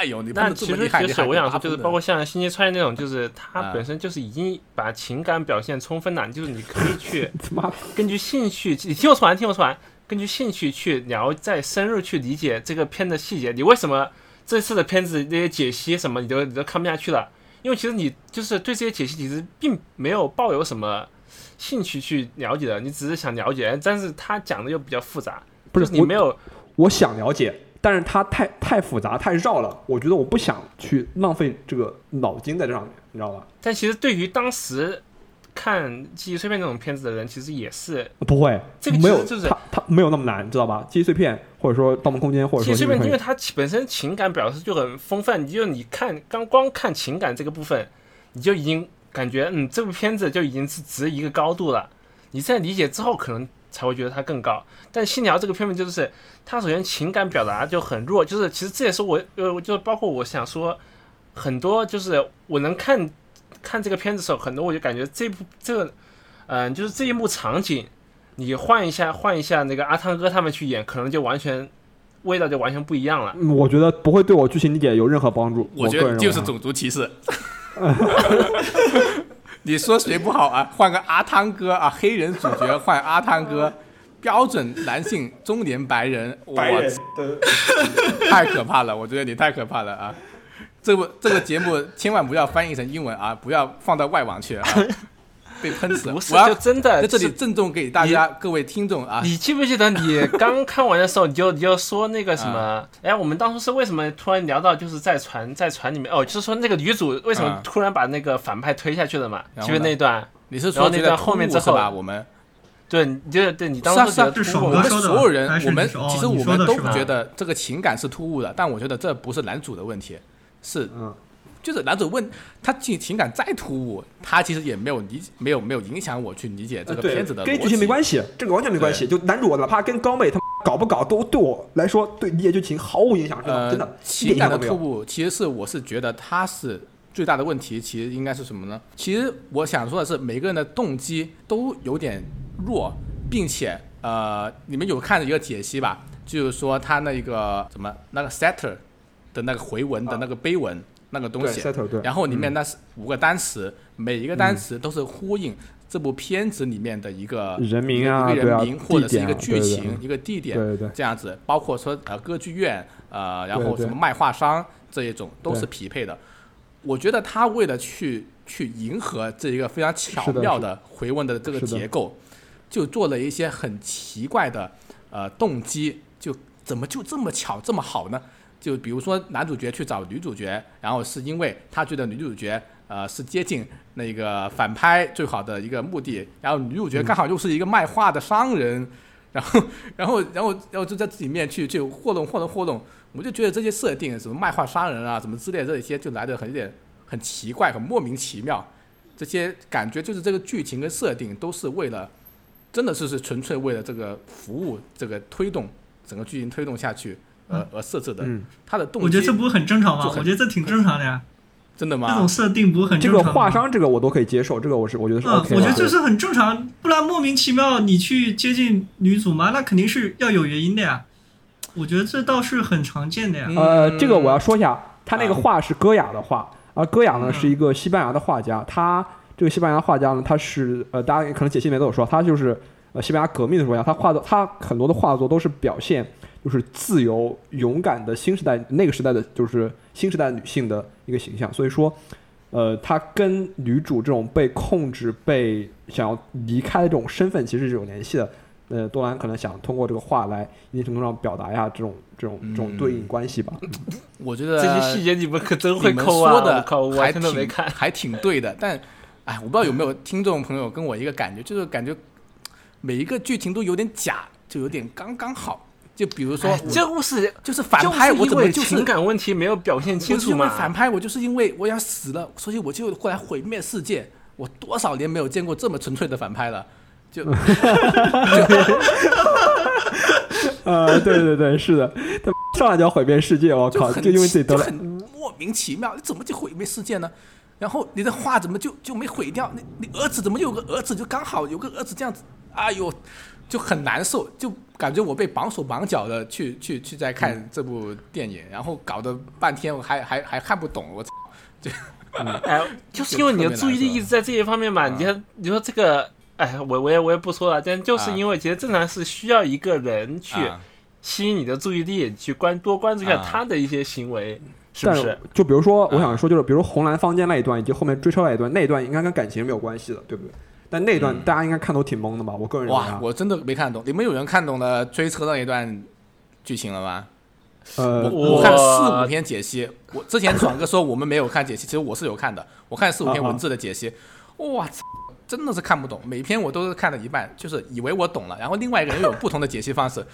哎呦，你那喷的这其实其实我想说，就是包括像《星际穿越》那种，就是它啊本身就是已经把情感表现充分了，就是你可以去他妈，根据兴趣，你听我说完，听我说完，根据兴趣去聊，再深入去理解这个片的细节。你为什么这次的片子那些解析什么，你都你都看不下去了？因为其实你就是对这些解析其实并没有抱有什么兴趣去了解的，你只是想了解，但是他讲的又比较复杂，不是你没有我想了解，但是它太太复杂太绕了，我觉得我不想去浪费这个脑筋在这上面，你知道吧？但其实对于当时看《记忆碎片》这种片子的人，其实也是不会，这个没有，就是它它没有那么难，知道吧？记忆碎片或者说《盗梦空间》或者说记忆碎片，因为它本身情感表示就很丰富，你就你看刚光看情感这个部分，你就已经感觉嗯，这部片子就已经是值一个高度了。你在理解之后，可能才会觉得它更高。但《信条》这个片子就是它首先情感表达就很弱，就是其实这也是我呃，就是包括我想说很多，就是我能看看这个片子的时候，很多我就感觉这部这个嗯、就是这一幕场景，你换一下换一下那个阿汤哥他们去演，可能就完全味道就完全不一样了。嗯我觉得不会对我剧情理解有任何帮助。我觉得就是种族歧视。你说谁不好啊？换个阿汤哥啊，黑人主角换阿汤哥，标准男性中年白人，我白人 太可怕了！我觉得你太可怕了啊！这部这个节目千万不要翻译成英文啊，不要放到外网去啊，被喷死。不是我就真的在这里郑重给大家各位听众啊，你记不记得你刚看完的时候，你就你就说那个什么？哎，我们当初是为什么突然聊到就是在船在船里面？哦，就是说那个女主为什么啊突然把那个反派推下去了嘛？记然后呢不记得那段？你是说那段后面之后吧？我们对，你就对你当是啊是啊时觉得是突兀我们所有人我们其实我们都不觉得这个情感是突兀的，但我觉得这不是男主的问题，是嗯，就是男主问他情情感再突兀，他其实也没有理解，没有没有影响我去理解这个片子的跟剧情没。关系，这个完全没关系。就男主哪怕跟高妹他搞不搞，都对我来说对理解剧情毫无影响，真的呃，真的情感的。突兀，其实是我是觉得他是最大的问题，其实应该是什么呢？其实我想说的是，每个人的动机都有点弱，并且呃，你们有看一个解析吧？就是说他那个什么那个 setter 的那个回文的那个碑文、那个东西，然后里面嗯。那是五个单词，每一个单词都是呼应这部片子里面的一个人名啊一个人名或者是一个剧情、对。一个地点，对对。对这样子，包括说呃歌剧院，呃，然后什么卖画商这一种都是匹配的。我觉得他为了去去迎合这一个非常巧妙的回文的这个结构，就做了一些很奇怪的呃动机，就怎么就这么巧这么好呢？就比如说男主角去找女主角，然后是因为他觉得女主角呃是接近那个反派最好的一个目的，然后女主角刚好又是一个卖画的商人，然后然后然后然后就在这里面去去活动活动活动，我就觉得这些设定什么卖画商人啊什么之类这一些就来的很有点很奇怪，很莫名其妙，这些感觉就是这个剧情跟设定都是为了，真的是是纯粹为了这个服务这个推动整个剧情推动下去而而设置的，嗯，它的动机我觉得这不是很正常吗？我觉得这挺正常的呀，真的吗这种？设定不是很这个正常这个画商这个我都可以接受，这个我是我觉得是嗯，OK 的。我觉得这是很正常，不然莫名其妙你去接近女主嘛，那肯定是要有原因的呀。我觉得这倒是很常见的呀。嗯呃，这个我要说一下，他那个啊画是戈雅的画，而戈雅呢嗯是一个西班牙的画家，他这个西班牙画家呢，他是呃，大家可能解析里面都有说，他就是呃西班牙革命的时候呀，他画的他很多的画作都是表现就是自由勇敢的新时代那个时代的就是新时代女性的一个形象，所以说。呃，她跟女主这种被控制、被想要离开的这种身份其实是有联系的。呃，多兰可能想通过这个话来一定程度上表达一下这种这种这种对应关系吧。我觉得这些细节你们可真会抠啊！说的我靠，我还挺看。还挺对的，但哎，我不知道有没有听众朋友跟我一个感觉，就是感觉每一个剧情都有点假，就有点刚刚好。就比如说这不是就是反派，就是因为我怎么就是情感问题没有表现清楚嘛？因为反派，我就是因为我要死了，所以我就过来毁灭世界。我多少年没有见过这么纯粹的反派了，就呃，对对对，是的，他上来就要毁灭世界，我靠，就很就因为自己得了很莫名其妙，你怎么就毁灭世界呢？然后你的话怎么就就没毁掉？你你儿子怎么有个儿子就刚好有个儿子这样子？哎呦，就很难受，就感觉我被绑手绑脚的去去去在看这部电影，然后搞得半天我还还还看不懂，我操！哎，就是因为你的注意力一直在这一方面嘛。啊你看，你说这个，哎，我我也我也不说了，但就是因为其实正常是需要一个人去啊吸引你的注意力，去关多关注一下啊他的一些行为，是不但是？就比如说，我啊想说，就是比如红蓝方间那一段，以及后面追车那一段，那一段应该跟感情没有关系的，对不对？但那段嗯大家应该看都挺懵的吧？我个人哇我真的没看懂。你们有人看懂了追车那一段剧情了吗？呃，我我看四五篇解析，我之前爽哥说我们没有看解析，其实我是有看的，我看四五篇文字的解析，哇操，真的是看不懂，每篇我都是看了一半，就是以为我懂了，然后另外一个人又有不同的解析方式，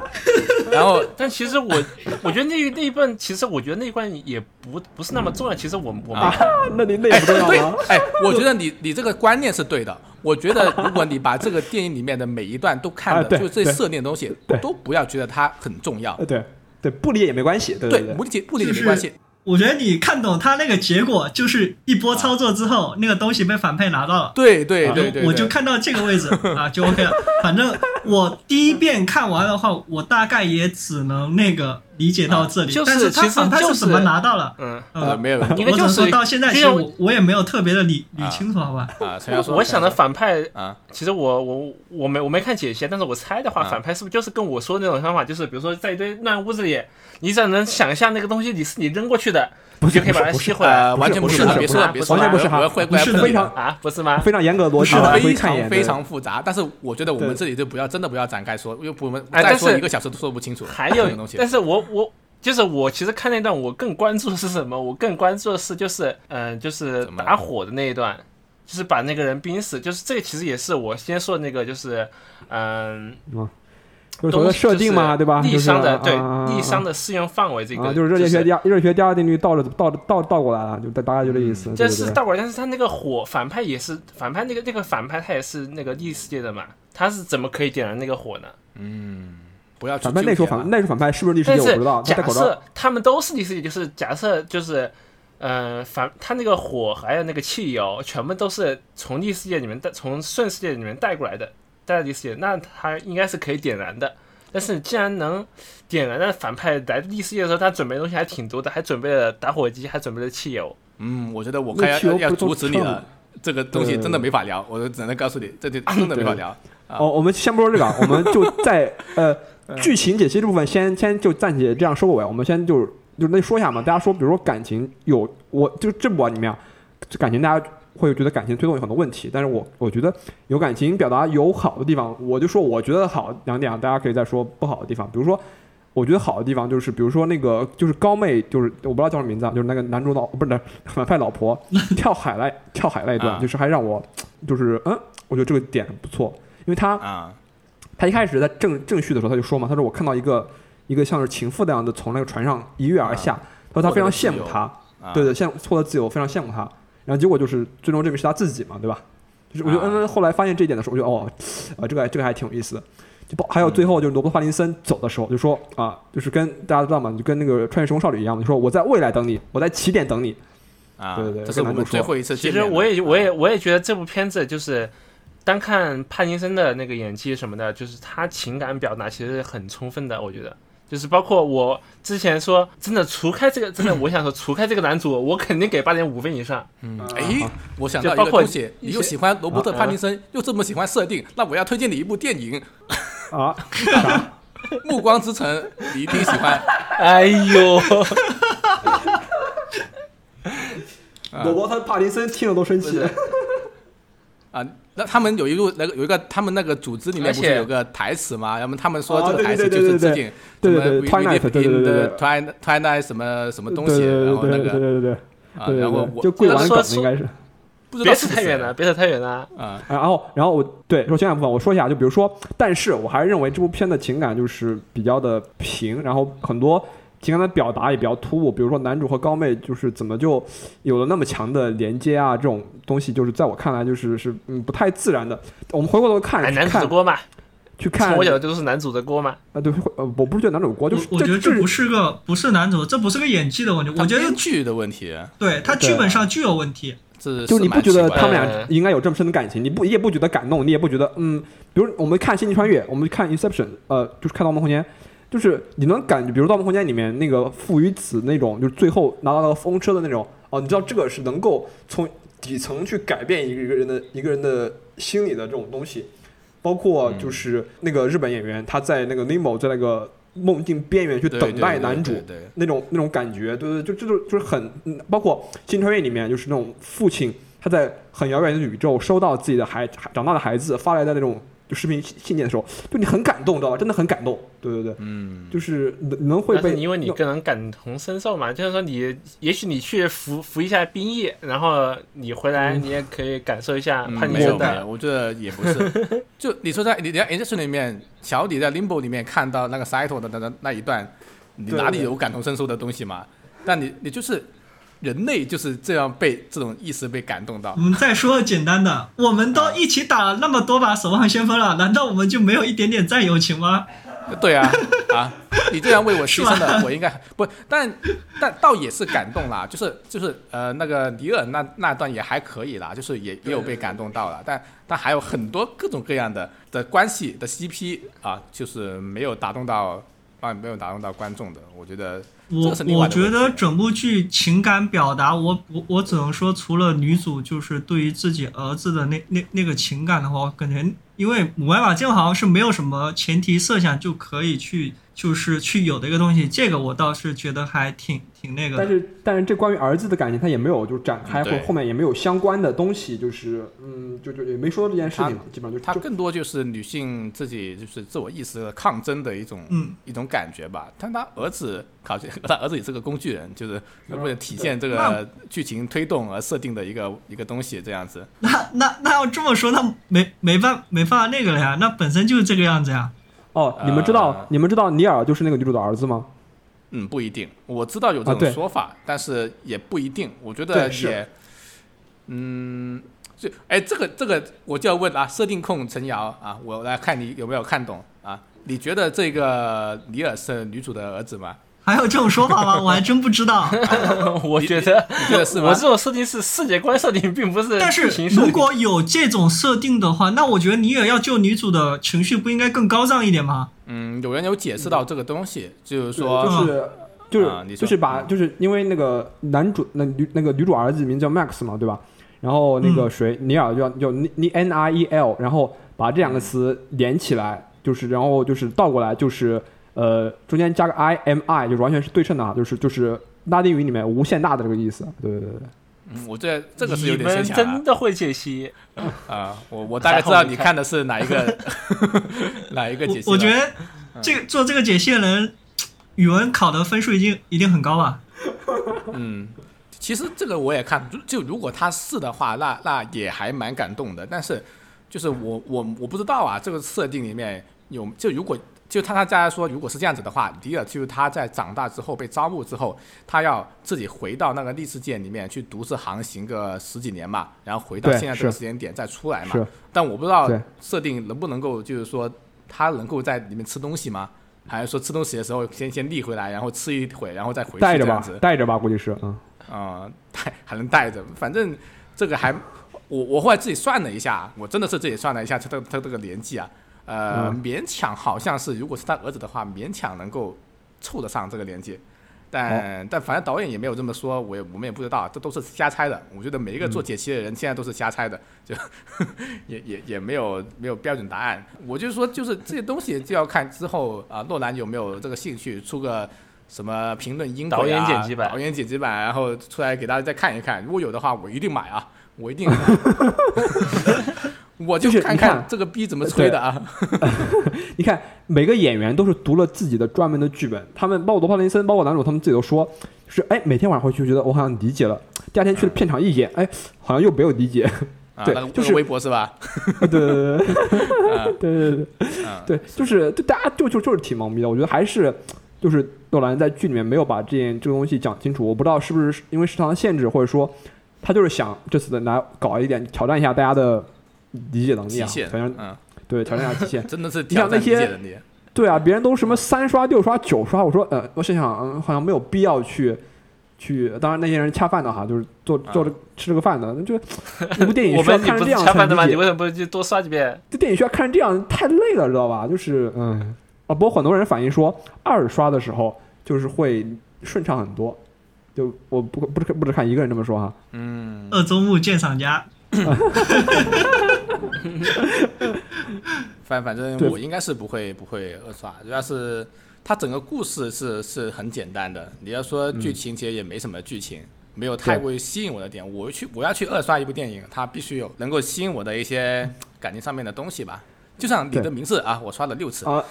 然后但其实我我觉得那那一段，其实我觉得那一段也不不是那么重要。其实我我没啊，那你那也不重要对吗？，哎，我觉得你你这个观念是对的。我觉得如果你把这个电影里面的每一段都看的，啊对就这对设定的东西都不要觉得它很重要呃，，对对，不理解也没关系，对对，对不理解不理解没关系，我觉得你看懂他那个结果，就是一波操作之后，那个东西被反派拿到了。对对啊对对，我就看到这个位置 啊，就 OK 了。反正我第一遍看完的话，我大概也只能那个理解到这里。就是但是他其实就是反派怎么拿到了？嗯，呃没有问题我只能应该就是说到现在，其实我我也没有特别的理理啊清楚，好吧？啊，陈阳说，我想的反派，啊。其实我我我没我没看解析，但是我猜的话，啊反派是不是就是跟我说的那种方法，就是比如说在一堆乱屋子里，你只要能想象那个东西你是你扔过去的，你就可以把它不是吸回来呃，完全不是是，不是别说了，别说了，完全不是哈我要会过来不是非常啊？不是吗？非常严格的逻辑非常非常复杂，但是我觉得我们这里就不要真的不要展开说，因为我们再说一个小时都说不清楚。还有东，西但，是我我就是我其实看那段，我更关注的是什么？我更关注的是就是嗯、呃就是打火的那一段，就是把那个人冰死，就是这个其实也是我先说的那个，就是嗯。就是所谓的设定嘛，对吧？力伤的对就是啊力伤的适用范围这个啊，就是热力学第二热力学第二定律倒着倒倒倒过来了，就大大概就这意思。这是倒过来，但是他那个火反派也是反派那个那个反派他也是那个异世界的嘛，他是怎么可以点燃那个火呢？嗯，不要去反派那时候反那时候反派是不是历史但是界我不知道，假设他们都是异世界，就是假设就是。呃，反他那个火还有那个汽油，全部都是从异世界里面带，从顺世界里面带过来的，带到异世界，那他应该是可以点燃的。但是既然能点燃，那反派来第四页的时候，他准备的东西还挺多的，还准备了打火机，还准备了汽油。嗯，我觉得我那快要要阻止你了，这个东西真的没法聊，我只能告诉你，这就真的没法聊。啊哦，我们先不说这个啊，我们就在呃剧情解析这部分先先就暂且这样收个尾，我们先就就那说一下嘛，大家说，比如说感情有我就这部里面感情大家会觉得感情推动有很多问题，但是我我觉得有感情表达有好的地方，我就说我觉得好两点啊，大家可以再说不好的地方，比如说。我觉得好的地方就是，比如说那个就是高妹，就是我不知道叫什么名字啊，就是那个男主老不是 反派老婆 跳海来跳海那一段，啊就是还让我就是嗯，我觉得这个点不错，因为他啊，他一开始在正正序的时候他就说嘛，他说我看到一个一个像是情妇那样的从那个船上一跃而下，他说他非常羡慕他，啊对对，羡获得自由，非常羡慕他，然后结果就是最终证明是他自己嘛，对吧？就是我觉得啊嗯嗯，后来发现这一点的时候，我觉得哦，啊这个这个还挺有意思的。就包还有最后就是罗伯特·帕丁森走的时候，就说啊，就是跟大家知道嘛，就跟那个穿越时空少女一样，就说我在未来等你，我在起点等你。啊，对对对这是我们最后一次其见面了。实我也我也啊我也觉得这部片子就是单看帕金森的那个演技什么的，就是他情感表达其实很充分的，我觉得。就是包括我之前说，真的除开这个，真的 我想说，除开这个男主，我肯定给八点五分以上。嗯，啊哎，我想到一就包括个东西，你又喜欢罗伯特·啊帕丁森，又这么喜欢设定，那我要推荐你一部电影《啊，啥？暮光之城》，你一定喜欢。哎呦，啊罗伯特·帕丁森听了都生气。啊，那他们有一路那个有一个他们那个组织里面不是有个台词吗？然后他们说啊这个台词对对对对就是致敬对对对什么 Twilight，对对对什么什么东西，对对然后那个对对对对对然后我对对，就贵玩梗应该是。别扯太远了，别扯太远了。啊，然后，然后我对说情感部分，我说一下，就比如说，但是我还是认为这部片的情感就是比较的平，然后很多情感的表达也比较突兀，比如说男主和高妹就是怎么就有了那么强的连接啊，这种东西就是在我看来就是是嗯不太自然的。我们回过头看哎，去男主的看锅嘛，去看从我角度都是男主的锅嘛。啊，对，呃，我不是觉得男主的锅，就是我我觉得这这不是个不是男主，这不是个演技的问题，我觉得编剧的问题，对他剧本上就有问题。这就你不觉得他们呃俩应该有这么深的感情？你不你也不觉得感动，你也不觉得嗯，比如我们看《星际穿越》，我们看《Inception》，呃，就是看《盗梦空间》，就是你能感觉，比如《盗梦空间》里面那个父与子那种，就是最后拿到了风车的那种，哦，你知道这个是能够从底层去改变一个人的一个人的心理的这种东西，包括就是那个日本演员他在那个 Nemo 在那个梦境边缘去等待男主，那种那种感觉，对对，就这就就是很，嗯包括《新穿越》里面就是那种父亲他在很遥远的宇宙收到自己的孩孩长大的孩子发来的那种就视频信信件的时候，就你很感动，知道吧？真的很感动，对对对，嗯，就是能能会被因为你更能感同身受嘛，就是说你也许你去服服一下兵役，然后你回来你也可以感受一下嗯帕尼没有没有，森的。我觉得也不是。就你说在你在 N 里面，小李在 Limbo 里面看到那个 Saito 的那那那一段，你哪里有感同身受的东西嘛？但你你就是人类就是这样被这种意识被感动到我。们再说简单的，我们都一起打了那么多把守望先锋了，难道我们就没有一点点战友情吗？对啊，啊，你这样为我牺牲是的，我应该不，但但倒也是感动啦，就是就是呃那个尼尔那那段也还可以啦，就是也也有被感动到了，但但还有很多各种各样的的关系的 CP 啊，就是没有打动到啊没有打动到观众的，我觉得这我我觉得整部剧情感表达，我我我只能说，除了女主就是对于自己儿子的那那那个情感的话，我感觉因为母爱吧这个好像是没有什么前提设想就可以去就是去有的一个东西，这个我倒是觉得还挺挺那个。但是但是这关于儿子的感情，他也没有就展开，或后面也没有相关的东西，就是嗯，就就也没说这件事情嘛，基本上就就它更多就是女性自己就是自我意识的抗争的一种、嗯一种感觉吧。但他儿子考虑 他儿子也是个工具人，就是为了体现这个剧情推动而设定的一个一个东西，这样子。那那那要这么说，那没没办没办法那个了呀，那本身就是这个样子呀。哦，你们知道、呃你们知道尼尔就是那个女主的儿子吗？嗯，不一定，我知道有这种说法，但是也不一定。我觉得也，嗯，就哎，这个这个我就要问啊，设定控陈瑶啊，我来看你有没有看懂啊？你觉得这个尼尔是女主的儿子吗？还有这种说法吗？我还真不知道。我觉得你觉得是吗我这种设定是世界观设定，并不是但是。如果有这种设定的话，那我觉得尼尔要救女主的情绪不应该更高涨一点吗？嗯，有人有解释到这个东西，就是说，就是就是、就是把就是因为那个男主那女那个女主儿子名叫 Max 嘛，对吧？然后那个嗯谁、尼尔就叫叫尼 N R E L，然后把这两个词连起来，就是然后就是倒过来就是呃中间加个 I M I，就是完全是对称的啊，就是就是拉丁语里面无限大的这个意思。对对对对。嗯，我这这个是有点牵强真的会解析，啊。我我大概知道你看的是哪一个 哪一个解析。我我觉得这个做这个解析的人，语文考的分数已经一定很高吧？嗯，其实这个我也看，就就如果他是的话，那那也还蛮感动的。但是就是我我我不知道啊，这个设定里面有就如果就他他家说，如果是这样子的话，迪尔就是他在长大之后被招募之后，他要自己回到那个历史界里面去独自航行个十几年嘛，然后回到现在这个时间点再出来嘛。但我不知道设定能不能够，就是说他能够在里面吃东西吗？还是说吃东西的时候先先立回来，然后吃一会，然后再回去带着吧这样子？，带着吧，估计是嗯。啊，带还能带着，反正这个还，我我后来自己算了一下，我真的是自己算了一下他这他这个年纪啊，呃，嗯勉强好像是，如果是他儿子的话，勉强能够凑得上这个年纪。但、但反正导演也没有这么说，我也我们也不知道，这都是瞎猜的。我觉得每一个做解析的人现在都是瞎猜的，就 也也也没有没有标准答案。我就说，就是这些东西就要看之后啊，诺兰有没有这个兴趣出个什么评论音轨啊、导演剪辑版导演剪辑版，然后出来给大家再看一看。如果有的话，我一定买啊，我一定。我就看看这个逼怎么吹的啊！你看每个演员都是读了自己的专门的剧本，他们包括罗帕林森，包括男主，他们自己都说，就是哎，每天晚上回去觉得我好像理解了，第二天去了片场一演，哎，好像又没有理解。啊，对就是那个微博是吧？对对对对啊对对对，就是就大家就就就是挺懵逼的。我觉得还是就是诺兰在剧里面没有把这件这个东西讲清楚，我不知道是不是因为时长的限制，或者说他就是想这次的来搞一点挑战一下大家的理解能力啊，挑战嗯，对挑战一下极限。真的是你想挑战理那些解能力。对啊，别人都什么三刷、六刷、九刷，我说呃，我想想，嗯，好像没有必要去去。当然那些人恰饭的哈，就是做做着吃这个饭的，那就一部电影 需要看成这样恰饭的吗？才理解。你为什么不去多刷几遍？这电影需要看成这样，太累了，知道吧？就是嗯啊，不过很多人反映说，二刷的时候就是会顺畅很多。就我不不是不止看一个人这么说哈，嗯，二周目鉴赏家，反反正我应该是不会不会二刷，主要是它整个故事是是很简单的。你要说剧情，其实也没什么剧情，没有太过于吸引我的点。我去我要去二刷一部电影，它必须有能够吸引我的一些感情上面的东西吧。就像你的名字啊，我刷了六次啊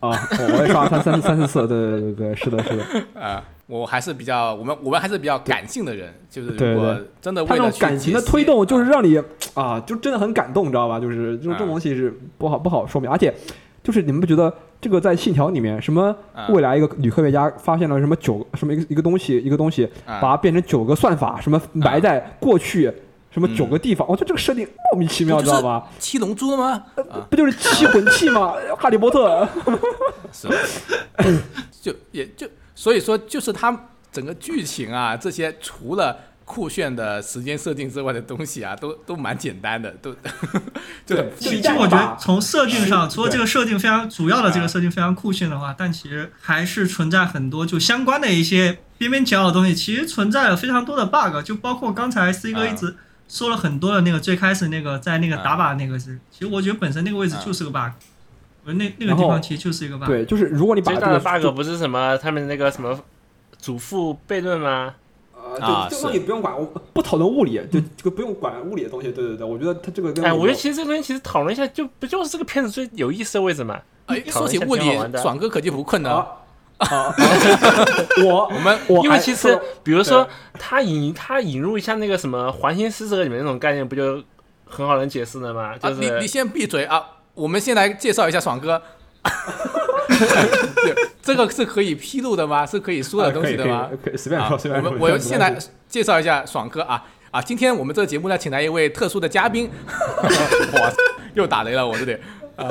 啊，我我也刷了三三三四次，对对对对，是的，是的。啊，我还是比较我们我们还是比较感性的人，就是对如果对他那真的为种感情的推动，就是让你啊，就真的很感动，你知道吧？就是这种这东西是不好不好说明，而且就是你们不觉得这个在《信条》里面，什么啊未来一个女科学家发现了什么九什么一个一个东西一个东西，啊把它变成九个算法，什么埋在过去什么嗯九个地方，我觉得这个设定莫名其妙，知道吧？七龙珠吗？啊，不就是七魂器吗？哈利波特，是？就也就所以说，就是它整个剧情啊，这些除了酷炫的时间设定之外的东西啊，都 都蛮简单的，都 就很对其实我觉得从设定上，除了这个设定非常主要的这啊个设定非常酷炫的话，但其实还是存在很多就相关的一些边边角角的东西，其实存在了非常多的 bug，就包括刚才 C 哥一直说了很多的那个最开始那个在那个打靶那个是，其实我觉得本身那个位置啊。就是个 bug，那那个地方其实就是一个 bug。对，就是如果你把最大这个的 bug 不是什么他们那个什么祖父悖论吗？呃，啊对，这个东是西不用管，我不讨论物理，就这个不用管物理的东西。对对对，我觉得它这个跟哎，我觉得实其实这个东西其实讨论一下，就不就是这个片子最有意思的位置嘛？哎，说起物理爽哥可就不困了。啊啊，我 我们因为其实说比如说他引他引入一下那个什么环形使者里面那种概念，不就很好能解释了吗？啊，就是你你先闭嘴啊！我们先来介绍一下爽哥。这个是可以披露的吗？是可以说的东西的吗？啊可以随便啊说，随便说。我们我先来介绍一下爽哥啊啊！今天我们这个节目呢，请来一位特殊的嘉宾，哇，又打雷了，我这里啊，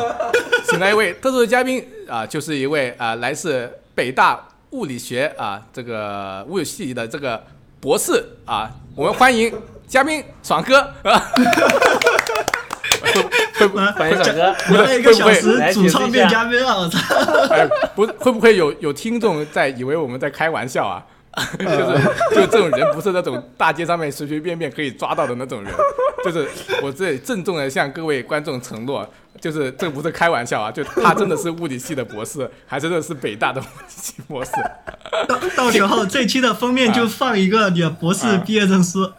请来一位特殊的嘉宾啊，就是一位啊来自北大物理学啊这个物理系的这个博士啊，我们欢迎嘉宾爽哥啊。欢迎小哥，我了一个小时主创变嘉宾了，我操！哎，不，会不会有有听众在以为我们在开玩笑啊？就是就这种人不是那种大街上面随随便便可以抓到的那种人，就是我这里郑重的向各位观众承诺，就是这不是开玩笑啊，就他真的是物理系的博士，还真的是北大的物理系博士。到到时候 这期的封面就放一个你的博士毕业证书、啊，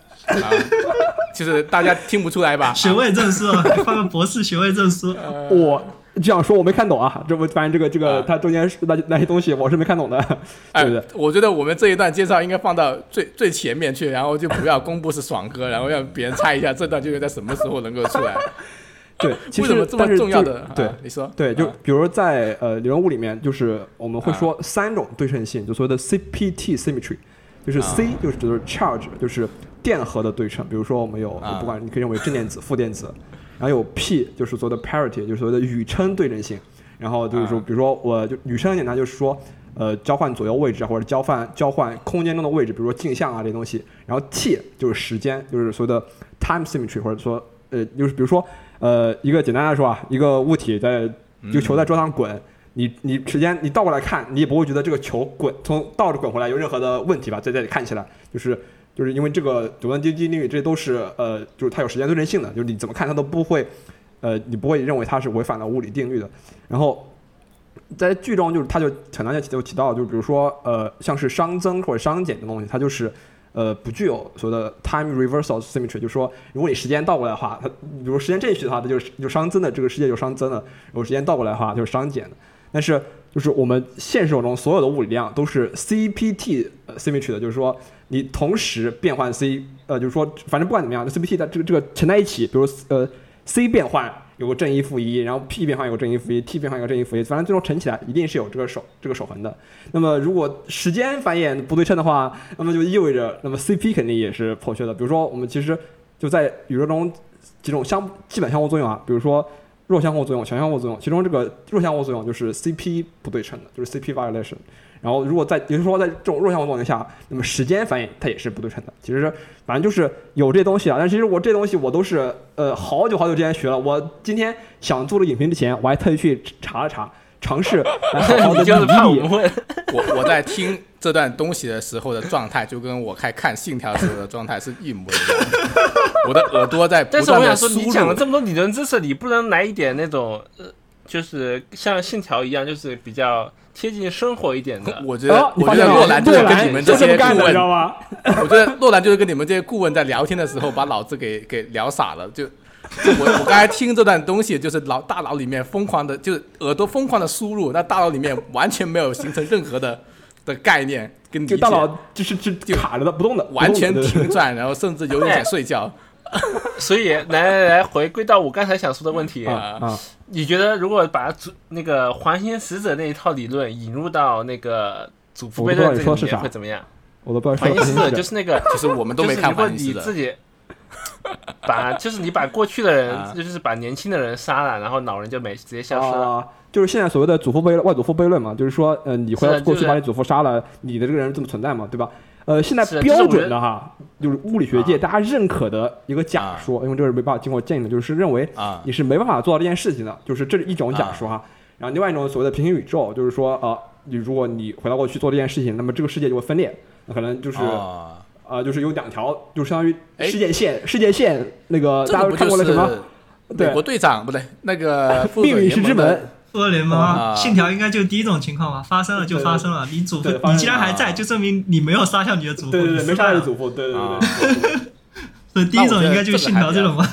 就是大家听不出来吧？学位证书，放个博士学位证书。我这样说我没看懂啊，这不反正这个这个啊它中间是那那些东西我是没看懂的，哎对不对？，我觉得我们这一段介绍应该放到最最前面去，然后就不要公布是爽哥，然后让别人猜一下这段究竟在什么时候能够出来。对，其为什么这么重要的？对啊你说对，就啊比如说在呃理论物里面，就是我们会啊说三种对称性，就所谓的 CPT symmetry，就是啊 C 就是指的是 charge，就是电荷的对称。比如说我们有啊不管你可以认为正电子、负电子，然后有 P 就是所谓的 parity，就是所谓的宇称对称性。然后就是说，啊比如说我就宇称很简单，就是说呃交换左右位置啊或者交换交换空间中的位置，比如说镜像啊这些东西。然后 T 就是时间，就是所谓的 time symmetry，或者说呃就是比如说呃一个简单来说啊，一个物体在一个球在桌上滚，你你时间你倒过来看，你也不会觉得这个球滚从倒着滚回来有任何的问题吧？在这里看起来就是就是因为这个九段阶级定律，这都是呃就是它有时间对称性的，就是你怎么看它都不会呃你不会认为它是违反了物理定律的。然后在剧中就是它就很难就就提到，就比如说呃像是熵增或者熵减的东西，它就是。呃，不具有所谓的 time reversal symmetry，就是说，如果你时间倒过来的话，它比如时间正序的话，它就是就熵增的，这个世界就熵增了；如果时间倒过来的话，就是熵减的。但是就是我们现实中所有的物理量都是 CPT symmetry 的，就是说你同时变换 C，呃，就是说反正不管怎么样，这 CPT 的这个这个乘在一起，比如呃 C 变换有个正一负一，然后 P 变换有个正一负一，T 变换有个正一负一，反正最终乘起来一定是有这个守这个守恒的。那么如果时间繁衍不对称的话，那么就意味着那么 CP 肯定也是破缺的。比如说我们其实就在宇宙中几种相基本相互作用啊，比如说弱相互作用、强相互作用，其中这个弱相互作用就是 CP 不对称的，就是 CP violation。然后如果在也就是说在这种弱相互作用下，那么时间反应它也是不对称的。其实反正就是有这些东西啊，但其实我这东西我都是呃好久好久之前学了。我今天想做这个影评之前，我还特意去查了查，尝试来 好好的你就是怕我。们问，我我在听这段东西的时候的状态，就跟我开看《信条》时候的状态是一模一样的。我的耳朵在但不断的是我想说，你讲了。这么多理论知识，你不能来一点那种呃，就是像信条一样，就是比较贴近生活一点的。我觉得，哦，我觉得洛兰就是跟你们这些顾问知，道吗？我觉得洛兰就是跟你们这些顾问在聊天的时候，把脑子给给聊傻了。就就我我刚才听这段东西，就是脑大脑里面疯狂的，就是耳朵疯狂的输入，那大脑里面完全没有形成任何的的概念跟理解，就大脑就是是就卡着的，不动的，完全停转，然后甚至有点想睡觉。所以来来来，回归到我刚才想说的问题，啊啊！你觉得如果把祖那个环形使者那一套理论引入到那个祖父悖论这说是会怎么样？我都不知道环形使者说的就是那个，就是我们都没看过你会环形使者，你自己把，就是你把过去的人，啊就是把年轻的人杀了，然后老人就没直接消失了。啊，就是现在所谓的祖父悖外祖父悖论嘛，就是说，呃，你回到过去把你祖父杀了，你的这个人这么存在嘛，对吧？呃，现在标准的哈，就是物理学界啊。大家认可的一个假说，因为这是没办法经过鉴定的，就是认为啊。你是没办法做到这件事情的，就是这是一种假说哈。然后另外一种所谓的平行宇宙，就是说，呃，你如果你回到过去做这件事情，那么这个世界就会分裂，那可能就是呃，就是有两条，就相当于哎世界线，世界线那个大家都看过了什么对美国？队长不对，那个 命运石之门，复仇联盟啊，啊信条应该就第一种情况吧，发生了就发生了，你祖父你既然还在，就证明你没有杀掉你的祖父，对对对，没杀你祖父，对对啊。对对 所以第一种应该就是信条这种吧。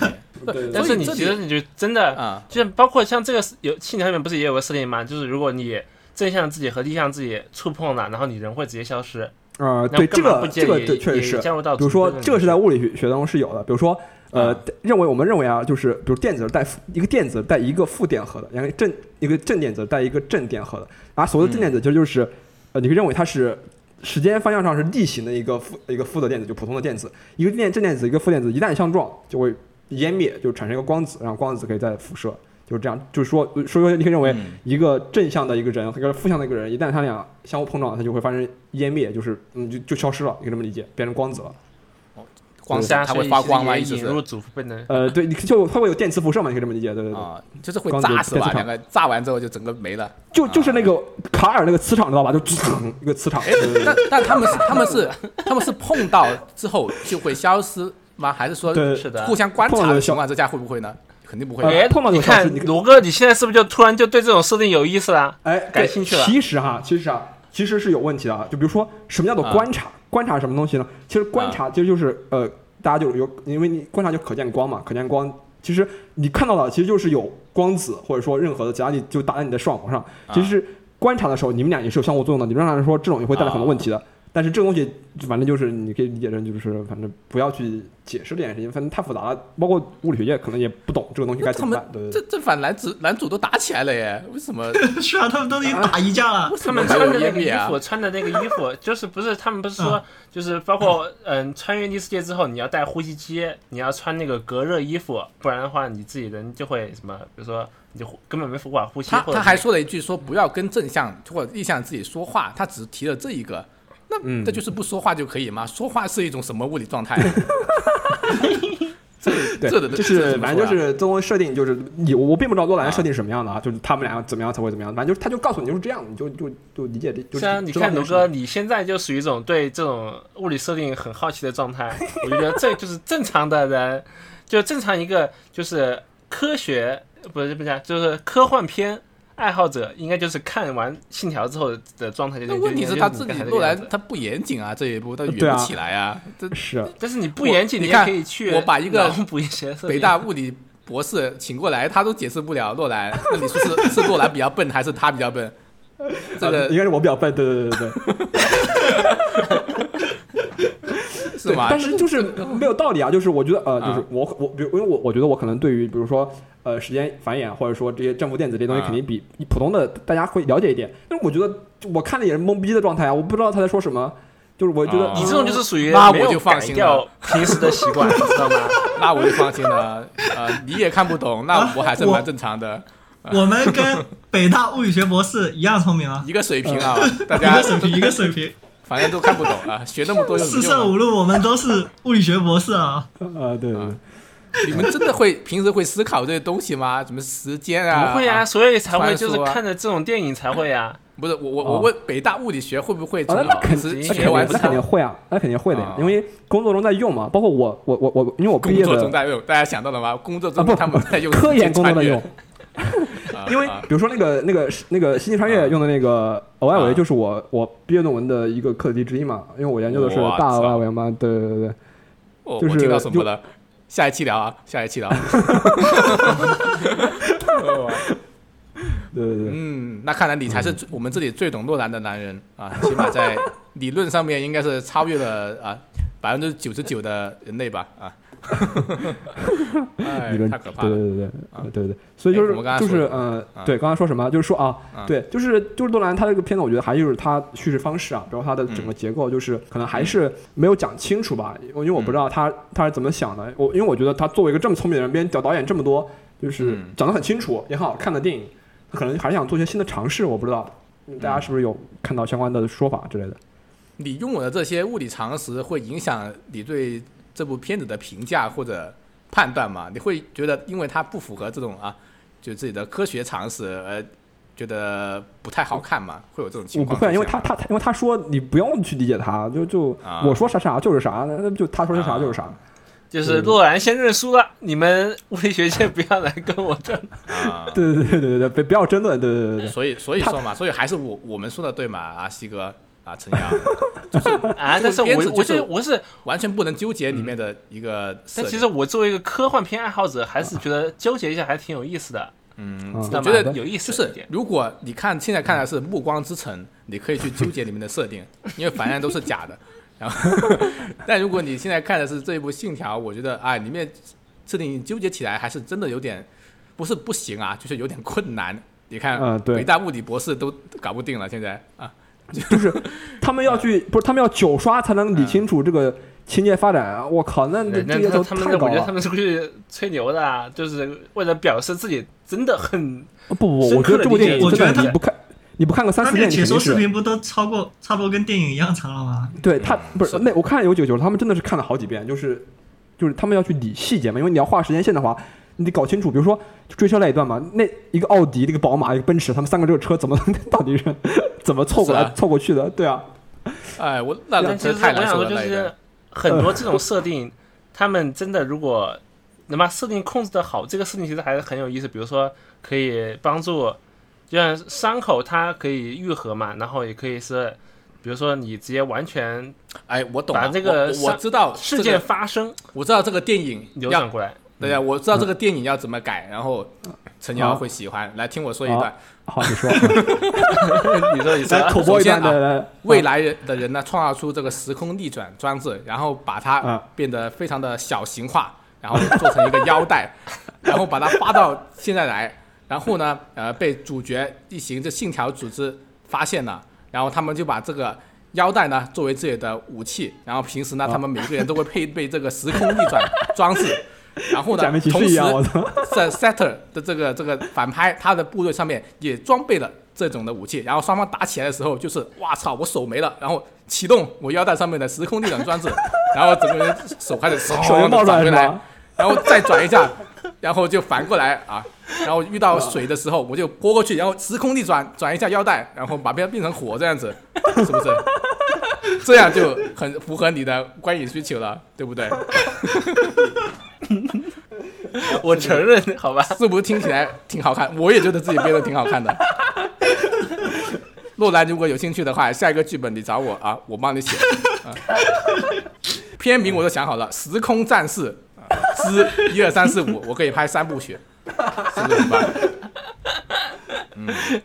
对对 但是你其实你就真的啊，就包括像这个有信条里面不是也有个设定吗？就是如果你正向自己和逆向自己触碰了，然后你人会直接消失。呃，那对这个这个确实是，比如说这个是在物理学学当中是有的，比如说呃啊，认为我们认为啊，就是比如电子带负一个电子带一个负电荷的，然后正一个正电子带一个正电荷的，啊，所谓的正电子其实就是呃，你可以认为它是。时间方向上是逆行的一个负一个负的电子，就普通的电子，一个电正电子一个负电子一旦相撞就会湮灭，就产生一个光子，然后光子可以再辐射，就是这样。就是说，所以说你可以认为嗯一个正向的一个人和一个负向的一个人，一旦他俩相互碰撞，它就会发生湮灭，就是嗯就就消失了，你可以这么理解，变成光子了。光是啊，它会发光吗？意思是其实也引入祖父辈的。呃，对，你就它会有电磁辐射嘛，你可以这么理解，对对对。啊，就是会炸死吧？两个炸完之后就整个没了。就就是那个卡尔那个磁场知道吧？就噌一个磁场，但但他们是他们是他们是碰到之后就会消失吗？还是说对是的互相观察的情况之下会不会呢？肯定不会。呃哎，碰到就你看罗哥，你现在是不是就突然就对这种设定有意思了？哎，感兴趣了其实哈，其实啊，其实是有问题的啊。就比如说，什么叫做啊观察？观察什么东西呢？其实观察其实就是呃，大家就有，因为你观察就可见光嘛，可见光。其实你看到的其实就是有光子，或者说任何的其他力就打在你的视网膜上。啊其实观察的时候，你们俩也是有相互作用的。理论上来说，这种也会带来很多问题的。但是这个东西，反正就是你可以理解成就是，反正不要去解释这件事情，反正太复杂了。包括物理学界可能也不懂这个东西该怎么办。对这这反男主男主都打起来了耶？为什么？是啊，他们都已经打一架了为。什他们 穿的那个衣？服，穿的那个衣服，就是不是他们不是说，就是包括嗯，穿越异世界之后，你要带呼吸机，你要穿那个隔热衣服，不然的话，你自己人就会什么，比如说你就根本没法呼吸。他他还说了一句说不要跟正向或者逆向自己说话，他只提了这一个。那嗯这就是不说话就可以吗？说话是一种什么物理状态？这对，这的就是反正就是中文设定就是你我我并不知道洛兰设定是什么样的啊，就是他们俩怎么样才会怎么样，反正就是他就告诉你就是这样，你就就就理解这。就是虽然你看卢哥，你现在就属于一种对这种物理设定很好奇的状态，我觉得这就是正常的人，就正常一个就是科学不是不是就是科幻片爱好者，应该就是看完《信条》之后的状态就那问题是他自己洛样子兰他不严谨啊，这一步他圆不起来啊。这是但是你不严谨，你看可以去我把一个北大物理博士请过来，他都解释不了洛兰，那你说是是洛兰比较笨，还是他比较笨？这啊个应该是我比较笨，对对对对对。是吗？但是就是没有道理啊，就是我觉得呃，就是啊我我比如因为我我觉得我可能对于比如说呃时间繁衍或者说这些正负电子这些东西啊肯定比普通的大家会了解一点，但是我觉得我看的也是懵逼的状态啊，我不知道他在说什么，就是我觉得啊你这种就是属于那我没有就放心改掉平时的习惯，知道吗？那我就放心了。呃，你也看不懂，那我还是蛮正常的，我们跟北大物理学博士一样聪明啊，一个水平啊，大家一家个水平，一个水平，反正都看不懂啊，学那么多有四？舍五入我们都是物理学博士啊。啊对啊。你们真的会平时会思考这些东西吗？什么时间啊？不会啊，所以才会就是看着这种电影才会啊。不是我我哦我问北大物理学会不会从啊，那肯定那学完肯定会啊，那肯定会的呀啊，因为工作中在用嘛，包括我我我我，因为我工作中在用？大家想到了吗？工作中他们在用科研工作在用，啊，因为啊。比如说那个那个那个《星际穿越》用的那个额外围，啊。就是我我毕业论文的一个课题之一嘛，因为我研究的是大额操外维嘛，对对对。对，就是我我听到什么了？下一期聊啊，下一期聊。哦 对对对，嗯，那看来你才是我们这里最懂诺兰的男人啊，起码在理论上面应该是超越了啊百分之九十九的人类吧啊。哎理论，太可怕了。对对对对啊。对对对，所以就是就是呃啊，对，刚才说什么？就是说啊啊，对，就是就是诺兰他这个片子，我觉得还就是他叙事方式啊，比如他的整嗯。个结构，就是可能还是没有讲清楚吧，因为我不知道嗯。他他是怎么想的，我因为我觉得他作为一个这么聪明的人，别人导导演这么多，就是嗯。讲得很清楚，也很好看的电影，他可能还是想做一些新的尝试，我不知道。大家是不是有看到相关的说法之类的。你拥有的这些物理常识会影响你对这部片子的评价或者判断吗？你会觉得因为它不符合这种啊，就自己的科学常识而觉得不太好看嘛，会有这种情我不会。因为他他他因为他说你不用去理解他，就就啊我说啥啥就是啥，那就他说是啥啊就是啥。就是洛兰先认输了，你们物理学界不要来跟我争。啊，对对对对对对，别不要争论，对对对对对。所以所以说嘛，所以还是我我们说的对嘛，啊，西哥啊，陈阳，就是啊，但是片我我是是我是，完全不能纠结里面的一个。但其实我作为一个科幻片爱好者，还是觉得纠结一下还挺有意思的。嗯，我觉得有意思就是思。如果你看现在看的是《暮光之城》，你可以去纠结里面的设定，因为反正都是假的。然后，但如果你现在看的是这一部《信条》，我觉得啊，里面设定纠结起来还是真的有点，不是不行啊，就是有点困难。你看，嗯对北大物理博士都搞不定了，现在啊，就是他们要去，不是他们要九刷才能理清楚这个情节发展啊。我靠，那这人家这要求他们，太高了。我觉得他们是过去吹牛的啊，就是为了表示自己真的很不不，我觉得这部电影真的我觉得你不看，你不看个三四遍，你解说视频不都超过差不多跟电影一样长了吗？对他不是是那我看有几个就是他们真的是看了好几遍，就是就是他们要去理细节嘛，因为你要画时间线的话，你得搞清楚，比如说追车那一段嘛，那一个奥迪、一个宝马、一个奔驰，他们三个这个车怎么 到底是怎么凑过来啊凑过去的？对啊，哎，我那但其真太难实我想说，就是很多 这种设定，他们真的如果能把设定控制的好，这个设定其实还是很有意思。比如说，可以帮助，就像伤口它可以愈合嘛，然后也可以是，比如说你直接完全哎，我懂了，把这个我知道事件发生我知道这个电影要扭转过来。对呀，我知道这个电影要怎么改，然后陈瑶会喜欢。来听我说一段，好，你说，你说你说。来口播一段未来人的人呢创造出这个时空逆转装置，然后把它啊变得非常的小型化，然后做成一个腰带，然后把它发到现在来，然后呢，呃，被主角一行这信条组织发现了，然后他们就把这个。腰带呢，作为自己的武器，然后平时呢，啊。他们每个人都会配备这个时空逆转装置，然后呢同时在 Setter 的这个这个反派，他的部队上面也装备了这种的武器，然后双方打起来的时候，就是哇操，我手没了，然后启动我腰带上面的时空逆转装置，然后整个人手开始手就冒出转回来？然后再转一下，然后就反过来啊，然后遇到水的时候我就泼过去，然后时空逆转转一下腰带，然后把别人变成火这样子，是不是？这样就很符合你的观影需求了，对不对？我承认，好吧？是不是听起来挺好看？我也觉得自己编的挺好看的。洛兰如果有兴趣的话，下一个剧本你找我啊，我帮你写。啊、片名我都想好了，《时空战士》啊之一二三四五，我可以拍三部曲，是不是很棒？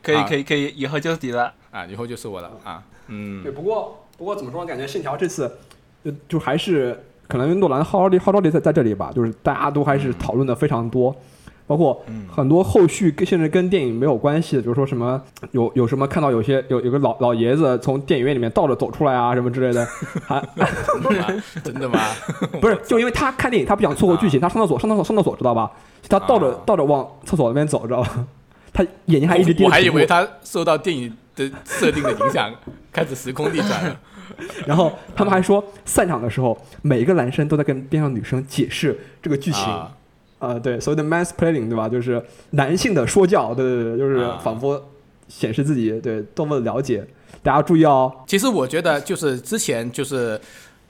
可以可以可以，以后就是你了。啊，以后就是我了啊。嗯对，，不过不过怎么说，感觉信条这次就就还是可能诺兰号召力号召力在在这里吧，就是大家都还是讨论的非常多。包括很多后续跟甚至跟电影没有关系的，比如说什么有有什么看到有些有有个老老爷子从电影院里面倒着走出来啊什么之类的，还真的吗？真的吗？不是就因为他看电影他不想错过剧情，他上厕所上厕所上厕所知道吧？他倒着啊倒着往厕所那边走，知道吧？他眼睛还一直盯我还以为他受到电影的设定的影响，开始时空逆转了。然后他们还说，散场的时候，每一个男生都在跟边上女生解释这个剧情。啊呃，对，所谓的 mansplaining，对吧？就是男性的说教，对对对，就是啊仿佛显示自己对多么的了解。大家注意哦，其实我觉得就是之前就是，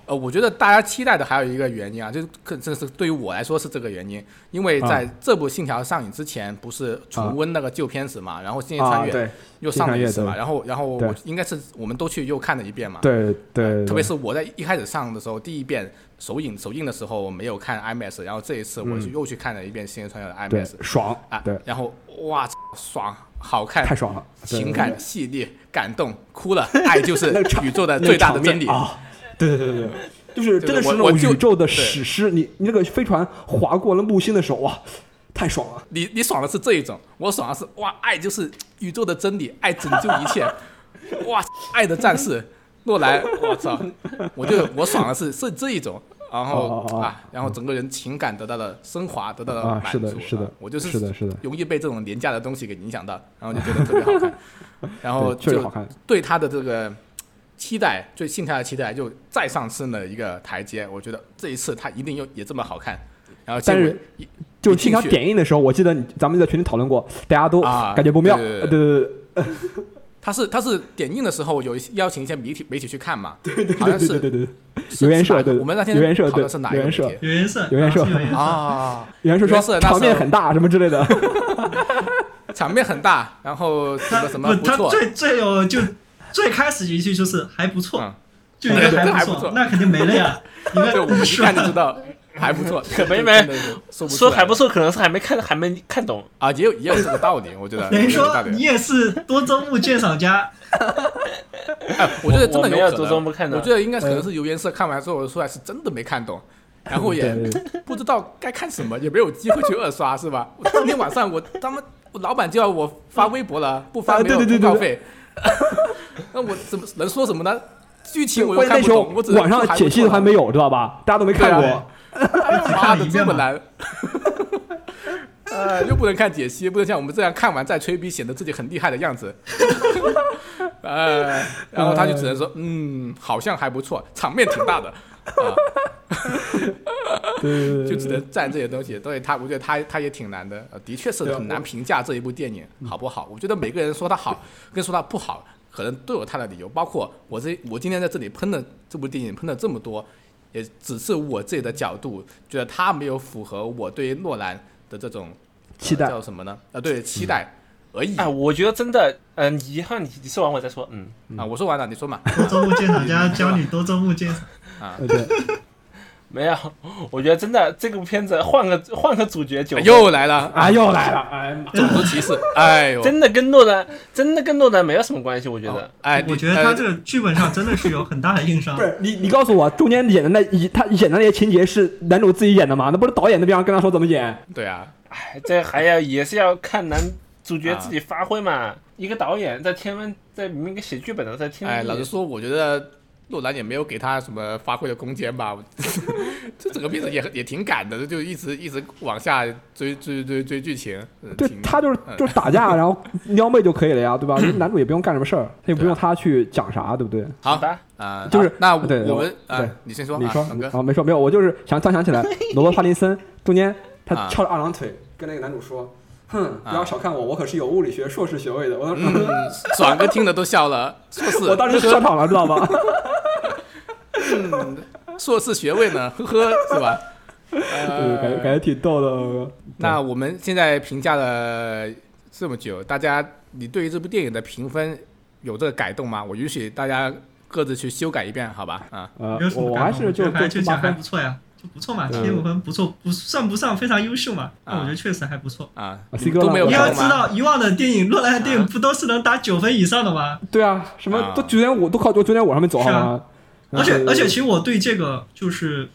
呃，我觉得大家期待的还有一个原因啊，就是可这是对于我来说是这个原因，因为在这部《信条》上映之前，不是重温那个旧片子嘛，然后《星际穿啊，越》又上了一次嘛，然后然后我应该是我们都去又看了一遍嘛，对对，特别是我在一开始上的时候，第一遍首映首映的时候我没有看 IMAX，然后这一次我就嗯。又去看了一遍《星际穿越》的 IMAX，爽啊，对，然后哇，爽，好看，太爽了，情感细腻，感动，哭了，爱就是 宇宙的最大的真理。啊！对对对对对，就是真的是那种宇宙的史诗。你你那个飞船划过了木星的时候，哇，太爽了！你你爽的是这一种，我爽的是哇，爱就是宇宙的真理，爱拯救一切，哇，爱的战士，诺兰，我操，我就我爽的是是这一种，然后啊，然后整个人情感得到了升华，得到了啊，满足，是的，是的啊，我就是是的，是的，容易被这种廉价的东西给影响到，然后就觉得特别好看，然后就。对他的这个期待，最心态的期待就再上升了一个台阶。我觉得这一次他一定又也这么好看。然后但是就是现场一进去点映的时候，我记得咱们在群里讨论过，大家都啊感觉不妙。对对呃对对对他是他是点映的时候有邀请一些媒体媒体去看嘛，对对好像是对对对对对，是留言社是哪个对我们那天留言社对讨论是哪一个留言社媒体有颜色，有颜色啊是有颜色。啊？有人说原来是那时候说场面很大什么之类的。场面很大，然后什他么什么不，他不错，最最有就最开始一句就是还不错，嗯就一个对还还不错那肯定没了呀。因为，我们一知道还不错，可没没说还不错，可能是还没看还没看懂。啊，也有也有这个道理，我觉得等于说你也是多周目鉴赏家，哎，我觉得真的有可多周目看的能，我觉得应该可能是油颜色看完之后出来是真的没看懂，然后也对对不知道该看什么，也没有机会去二刷，是吧？我当天晚上我他妈我老板就要我发微博了，不发啊没有对对对对通告费，那我怎么能说什么呢？剧情我又看不懂，我只能网上解析都还没有，知道吧？大家都没看过。妈的，这么难。呃，又不能看解析，不能像我们这样看完再吹逼，显得自己很厉害的样子。呃，然后他就只能说，嗯，好像还不错，场面挺大的，啊，对对对就只能赞这些东西。所以他，我觉得他他也挺难的，呃，的确是对很难评价这一部电影好不好。我觉得每个人说他好 跟说他不好，可能都有他的理由。包括我这我今天在这里喷的这部电影喷了这么多，也只是我自己的角度，觉得他没有符合我对于诺兰的这种期待呃叫什么呢？呃，对，期待而已。哎，我觉得真的，嗯、你以后你你说完我再说，嗯，啊，我说完了，你说嘛。多周目鉴赏家 教你多周目鉴赏。啊，呃对，没有，我觉得真的这部片子换个换个主角就又来了，啊又来了，哎！种族歧视，哎呦，真的跟诺兰真的跟诺兰没有什么关系，我觉得。哎，我觉得他这个剧本上真的是有很大的硬伤不。是你，你告诉我，中间演的那一他演的那些情节是男主自己演的吗？那不是导演那边跟他说怎么演？对啊，哎，这还要也是要看男主角自己发挥嘛。一个导演在天文，在明明个写剧本的在天文，哎，老实说，我觉得诺兰也没有给他什么发挥的空间吧。这整个片子也也挺赶的，就一直一直往下追追追追剧情。呃对他就是嗯就是打架，然后撩妹就可以了呀，对吧？男主也不用干什么事儿，他也不用他去讲啥，对不对？好的？啊，就是那我们啊对，你先说，你说啊没说没有，我就是想突然想起来，罗伯·帕林森中间他啊翘着二郎腿跟那个男主说：“哼，不啊要小看我，我可是有物理学硕士学位的。”我嗯，爽哥听的都笑了，硕士，我当时笑场了，知道吗？嗯，硕士学位呢，呵呵，是吧？对，感觉感呃，觉挺逗的。那我们现在评价了这么久，大家你对于这部电影的评分有这个改动吗？我允许大家各自去修改一遍，好吧？啊，我还是就我觉得还不错呀，就不错嘛，对七点五分不错，不算不上非常优秀嘛，但我觉得确实还不错。啊，都没有你要知？道，以往的电影，诺兰的电影啊不都是能打九分以上的吗？对啊，什么啊都九点五都靠九点五上面走好是啊吗？而且而且，其实我对这个就是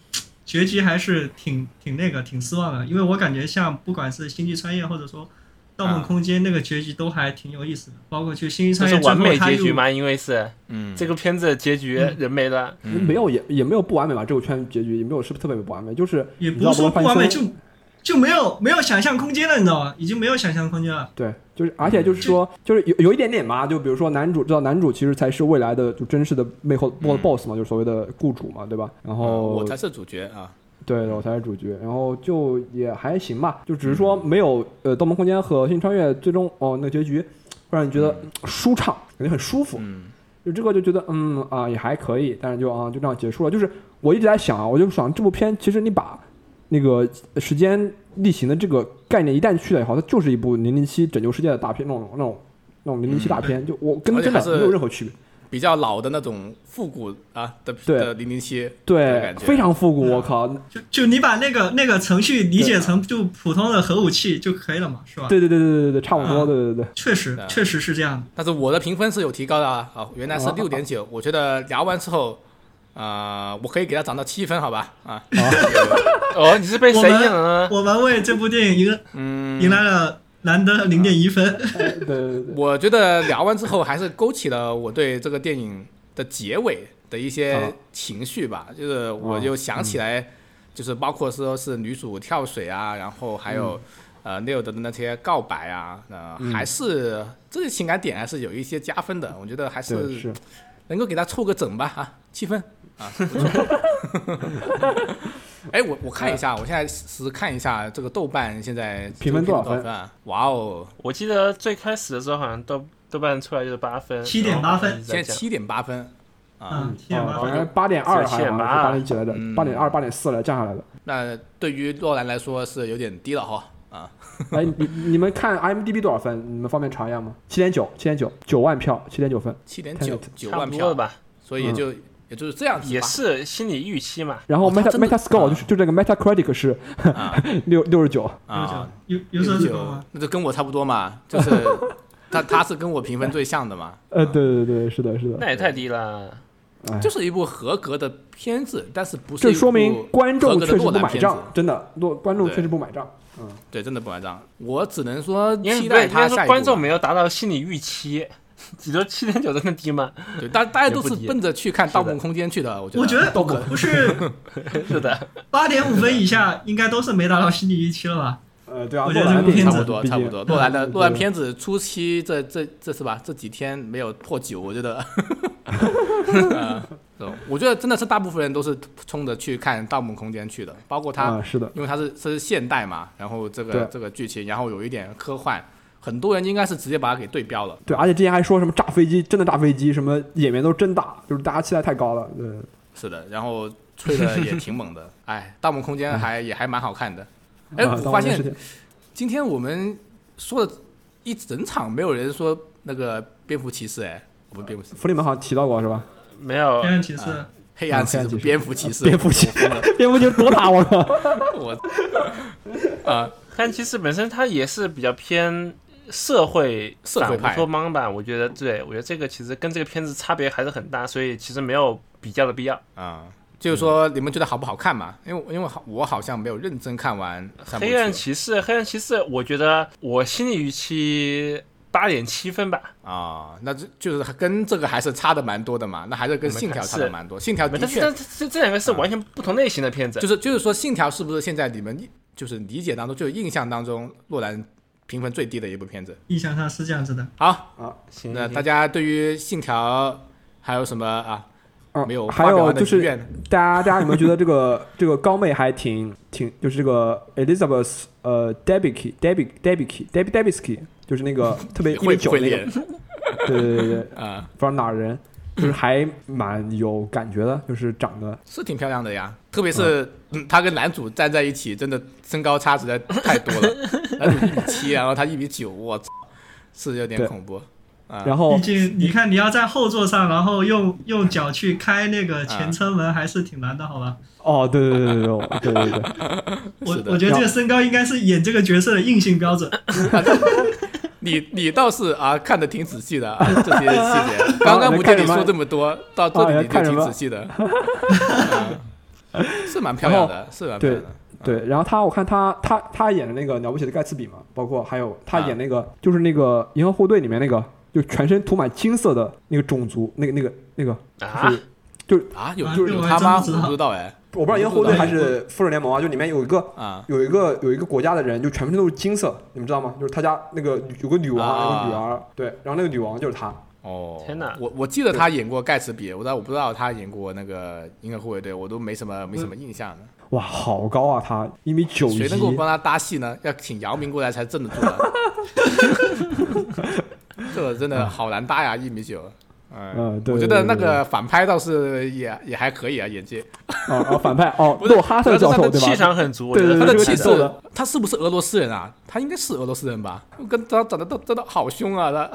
结局还是挺挺那个挺失望的，因为我感觉像不管是星际穿越或者说盗梦空间那个结局都还挺有意思的，包括就星际这穿越是完美结局嘛？因为是嗯，这个片子的结局嗯人没了，嗯没有也也没有不完美吧？这个圈结局也没有是不是特别不完美，就是也不是说不完美，就就没有没有想象空间了，你知道吗？已经没有想象空间了。对，就是而且就是说，就是有有一点点嘛，就比如说男主知道男主其实才是未来的就真实的背后嗯 boss 嘛，就是所谓的雇主嘛，对吧？然啊后我才是主角啊，对，我才是主角，然后就也还行吧，就只是说没有呃《盗梦空间》和《星际穿越》最终哦那个结局会让你觉得舒畅，感觉很舒服。嗯就这个就觉得嗯啊也还可以，但是就啊就这样结束了。就是我一直在想啊，我就想这部片其实你把那个时间逆行的这个概念一旦去了以后，它就是一部零零七拯救世界的大片那种那种那种零零七大片，就我跟真的没有任何区别。比较老的那种复古啊的对的零零七，对非常复古，我靠！就就你把那个那个程序理解成就普通的核武器就可以了嘛，是吧？对对对对对对，差不多，啊对对对。确实确实是这样的。但是我的评分是有提高的啊，啊原来是啊六点九，我觉得聊完之后，啊，我可以给它涨到七分，好吧？啊，哦，你是被谁我们影了呢？我们为这部电影迎嗯，迎来了难得零点一分。对对对。对，我觉得聊完之后还是勾起了我对这个电影的结尾的一些啊。情绪吧，就是我就想起来，就是包括说是女主跳水啊，然后还有、呃 Neil 的那些告白啊，呃，嗯。还是这些情感点还是有一些加分的，我觉得还是是。能够给他凑个整吧啊，七分啊，不错。哎，我我看一下，我现在是看一下这个豆瓣现在评分多少分啊？哇哦，我记得最开始的时候好像豆豆瓣出来就是八分，七点八分。现在七点八分。啊。嗯，七点八好分。像八点二还7.8是八。点几来的嗯，八点二、八点四来降下来的。那对于洛兰来说是有点低了哈啊。哎，你你们看 IMDB 多少分？你们方便查一下吗？七点九，七点九，九万票，七点九分。七点九九万票，吧？所以也就、也就是这样子吧。也是心理预期嘛。然后 Meta Meta Score 啊就是就这个 Metacritic 是啊 六六十九，啊，有有手指头吗？那就跟我差不多嘛，就是 他他是跟我评分最像的嘛，呃，对对对，是的，是的，那也太低了。哎，就是一部合格的片子，但是不是这说明观众确实不买账兰，真的，诺观众确实不买账。嗯对，真的不买账。我只能说期待他下一部观众没有达到心理预期，你说七点九这么低吗？对，大大家都是奔着去看《盗梦空间》去的，我觉得我觉得都可不是 是的，八点五分以下，应该都是没达到心理预期了吧？呃，对啊，我觉得诺兰差不多，差不多。诺兰的嗯诺兰片子初期这这这是吧？这几天没有破九，我觉得，我觉得真的是大部分人都是冲着去看《盗梦空间》去的，包括他，啊，是的，因为他是这是现代嘛，然后这个这个剧情，然后有一点科幻，很多人应该是直接把它给对标了。对，而且之前还说什么炸飞机，真的炸飞机，什么演员都真大，就是大家期待太高了。对，是的，然后吹的也挺猛的。哎，《盗梦空间》还也还蛮好看的。哎，啊我发现今天我们说的一整场，没有人说那个蝙蝠骑士，哎，我们蝙蝠骑士，弗里门好像提到过是吧？没有黑暗骑士啊黑暗骑士，蝙蝠骑士蝙蝠骑士，蝙蝠骑我疯了，蝙蝠侠多大我靠！我啊，黑暗骑士本身它也是比较偏社会反乌社会派托邦吧，我觉得对，我觉得这个其实跟这个片子差别还是很大，所以其实没有比较的必要。啊，就是说你们觉得好不好看嘛？因为因为好我好像没有认真看完。黑暗骑士，黑暗骑士，我觉得我心理预期八点七分吧，啊，那这就是跟这个还是差的蛮多的嘛，那还是跟信条差的蛮多。信条的确但是这这两个是完全不同类型的片子。就是就是说，信条是不是现在你们就是理解当中，就是印象当中，洛兰评分最低的一部片子？印象上是这样子的。好，好行那大家对于信条还有什么啊啊没有还发表的有就是？大家大家有没有觉得这个这个高妹还挺挺就是这个 Elizabeth 呃 Debicki Debic Debicki Debi Debisky 就是那个 特别一会米九那个不会练，对对对对，啊？不知道哪儿人，就是还蛮有感觉的，就是长得是挺漂亮的呀，特别是嗯他跟男主站在一起，真的身高差实在太多了。男主一米七，然后他一米九，我操，是有点恐怖。啊，然后毕竟你看，你要在后座上，然后用用脚去开那个前车门，还是挺难的，好吧？哦对对对对对对对对，我我觉得这个身高应该是演这个角色的硬性标准。你你倒是啊看的挺仔细的啊这些细节。刚刚不见你说这么多，到这里你就挺仔细的，啊是蛮漂亮的，是蛮漂亮的。对，然后他我看他他他演的那个了不起的盖茨比嘛，包括还有他啊演那个、就是那个银河护卫队里面那个就全身涂满金色的那个种族，那个那个那个啊，啊，有啊有就是有他妈？不知道我不知道哎。我不知道银河护卫队还是复仇联盟啊，就里面有一个啊有一个有一个国家的人就全身都是金色，你们知道吗？就是他家那个有个女王，啊有个女儿，对，然后那个女王就是他。哦，天哪我我记得他演过盖茨比，我但我不知道他演过那个银河护卫队，我都没什么没什么印象的。哇，好高啊！他一米九一谁，能够帮他搭戏呢？要请姚明过来才镇得住 真的好难搭呀，一米九。嗯嗯对我觉得那个反派倒是也也还可以啊，演技。啊啊，反派哦，不是洛哈特教授对吧？气场很足，我觉对得他的气势他是不是俄罗斯人啊？他应该是俄罗斯人吧？跟他长得都真的好凶啊！他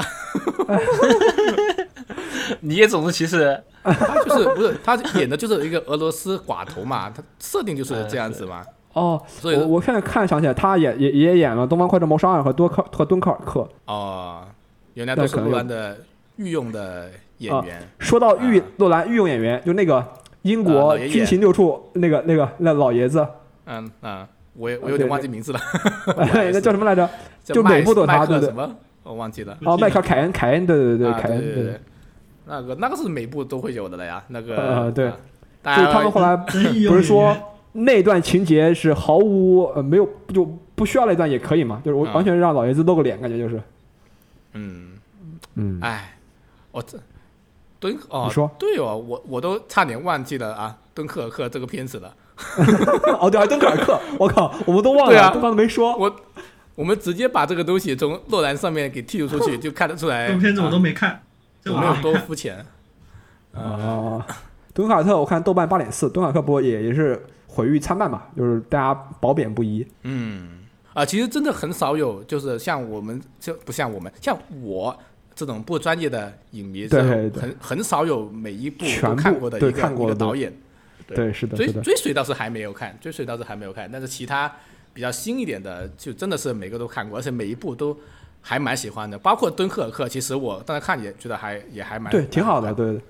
你也种族歧视，他就是不是他演的就是一个俄罗斯寡头嘛？他设定就是这样子嘛。哦，所以我我现在看想起来，他也也也演了《东方快车谋杀案》和多克和敦刻尔克。哦，原来都是诺兰的御用的演员。说到御啊诺兰御用演员，就那个英啊国军情六处那个那个那老爷子，嗯嗯，我也我有点忘记名字了。那叫什么来着？就每部都他对对什么？我忘记了。哦，迈克尔凯恩，凯恩，对对对啊凯恩，对对对，那个那个是每部都会有的了呀。那个呃对啊就是他们后来不是说那段情节是毫无呃没有就不需要那段也可以嘛？就是我啊完全让老爷子露个脸，感觉就是，嗯，嗯，哎，我这敦哦，你说对哦，我我都差点忘记了啊，敦刻尔克这个片子了。哦，对，还敦刻尔克，我靠，我们都忘了，对啊都刚才没说。我我们直接把这个东西从诺兰上面给剔除出去，就看得出来。这部片子我都啊没看，这我没有多我都没看。肤浅。啊，敦刻尔克我看豆瓣八点四，敦刻尔克不过也也是毁誉参半嘛，就是大家褒贬不一。嗯，啊，其实真的很少有，就是像我们就不像我们，像我这种不专业的影迷，对是对很很少有每一部都看过的一个一个导演。对对，是的，追。追随倒是还没有看，追随倒是还没有看，但是其他比较新一点的，就真的是每个都看过，而且每一部都还蛮喜欢的。包括敦刻尔克，其实我当时看也觉得还也还蛮对，挺好的，对。对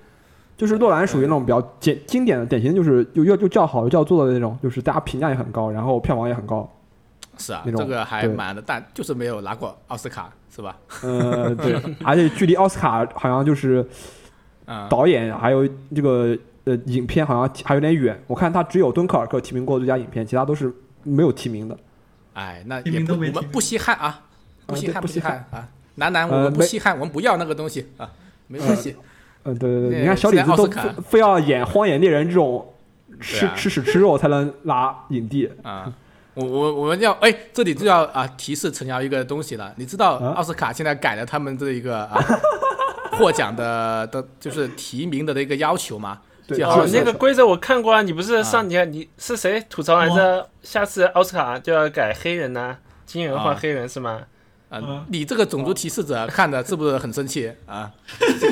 就是诺兰属于那种比较简经典的、典型的，就是又又又叫好又叫座的那种，就是大家评价也很高，然后票房也很高。是啊，这个还蛮的，但就是没有拿过奥斯卡，是吧？呃，对，而且距离奥斯卡好像就是嗯，导演还有这个呃影片好像还有点远。我看他只有敦刻尔克提名过最佳影片，其他都是没有提名的。哎，那也不我们不稀罕啊，不稀罕不稀稀罕啊，男男我们不稀罕，我们不要那个东西啊，没关系。嗯，对对对，你看小李子都非非要演《荒野猎人》这种吃、吃屎吃肉才能拿影帝。啊，我我我们要哎，这里就要啊提示陈瑶一个东西了。你知道啊奥斯卡现在改了他们这一个啊 获奖的的，就是提名的这个要求吗？对好那个规则我看过啊，你不是上年你是谁吐槽来着？下次奥斯卡就要改黑人呐、金人换啊黑人是吗？啊嗯，你这个种族歧视者看的是不是很生气啊？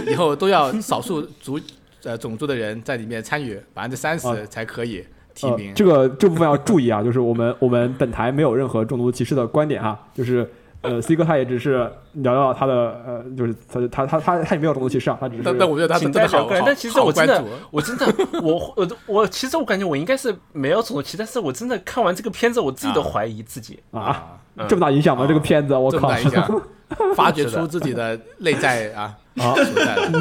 以后都要少数族呃种族的人在里面参与，百分之三啊十才可以提呃名。，这个这部分要注意啊，就是我们我们本台没有任何种族歧视的观点啊，就是呃，C 哥他也只是聊聊他的呃，就是他他他他他也没有种族歧视啊，他只是但但我觉得他仅真的好，但其实我真的我真的，我我我其实我感觉我应该是没有种族歧视，但是我真的看完这个片子，我自己都啊怀疑自己。啊，嗯这么大影响吗？啊这个片子我靠这么大，影响，发掘出自己的内在啊啊。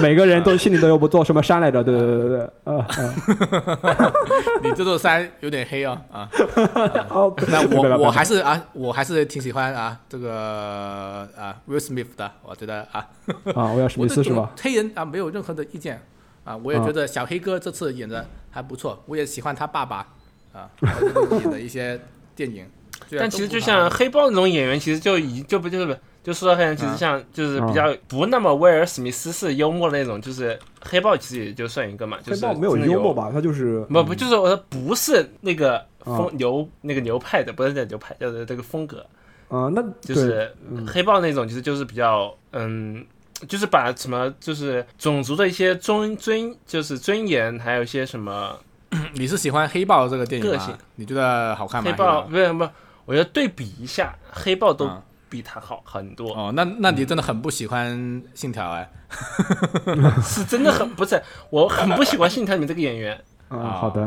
每个人都心里都有不座什么山来着？对对对对对，呃呃，你这座山有点黑哦啊。哦，那我我还是啊，我还是挺喜欢啊这个啊 Will Smith 的，我觉得啊，啊，我对这种密斯是吧？黑人啊没有任何的意见啊，我也觉得小黑哥这次演的还不错，我也喜欢他爸爸啊演的一些电影。但其实就像黑豹那种演员，其实就已经就不就是就说到黑人，其实啊像就是比较不那么威尔史密斯式幽默的那种，就是黑豹其实也就算一个嘛，就是黑豹没有幽默？吧？他就是不不，就是我说不是那个啊风牛那个牛派的，不是那牛派，叫做这个风格，啊，那就是嗯黑豹那种，其实就是比较嗯。就是把什么，就是种族的一些尊尊，就是尊严，还有一些什么 你是喜欢黑豹这个电影吗个性？你觉得好看吗？黑豹，不是不是，我觉得对比一下，黑豹都啊比他好很多。哦，那那你真的很不喜欢信条哎。是真的很不是，我很不喜欢信条里面这个演员。啊，好的，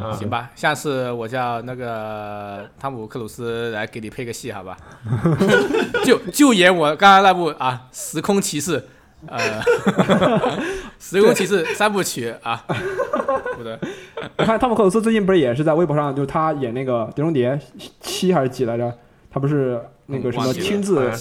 啊行吧，下次我叫那个汤姆克鲁斯来给你配个戏，好吧？就就演我刚刚那部啊，《时空骑士》呃，《时空骑士》三部曲啊，不对，我看汤姆克鲁斯最近不是也是在微博上，就是他演那个《碟中谍》七还是几来着？他不是那个什么亲自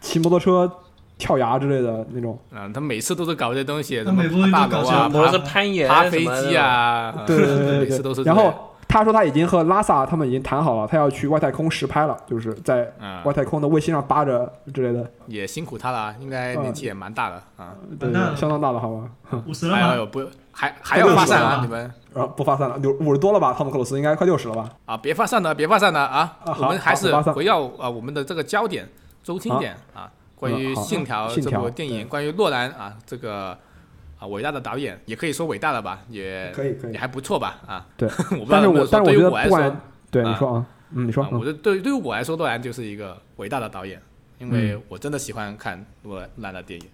骑摩托车跳崖之类的那种？啊，他每次都是搞这些东西，什么大楼啊，这我是爬攀岩、爬飞机，啊，对对对每对对。次都是。然后他说他已经和拉萨他们已经谈好了，他要去外太空实拍了，就是在嗯外太空的卫星上扒着之类的，也辛苦他了，应该年纪也蛮大的啊，对，相当大了好吧？五十了吗？还有不还还要发散啊，你们。然后不发散了，六五十多了吧？汤姆克鲁斯应该快六十了吧？啊，别发散了，别发散了啊！啊我们还是好不发散回到啊我们的这个焦点，中心点啊，关于《嗯信条》这部电影，关于诺兰啊这个啊伟大的导演，也可以说伟大了吧，也可以可以也还不错吧啊。对我不知道有没有说，但是我但是对于我觉得对你说啊，嗯，你说啊，我觉得对对于我来说，诺兰就是一个伟大的导演，因为我真的喜欢看诺兰的电影，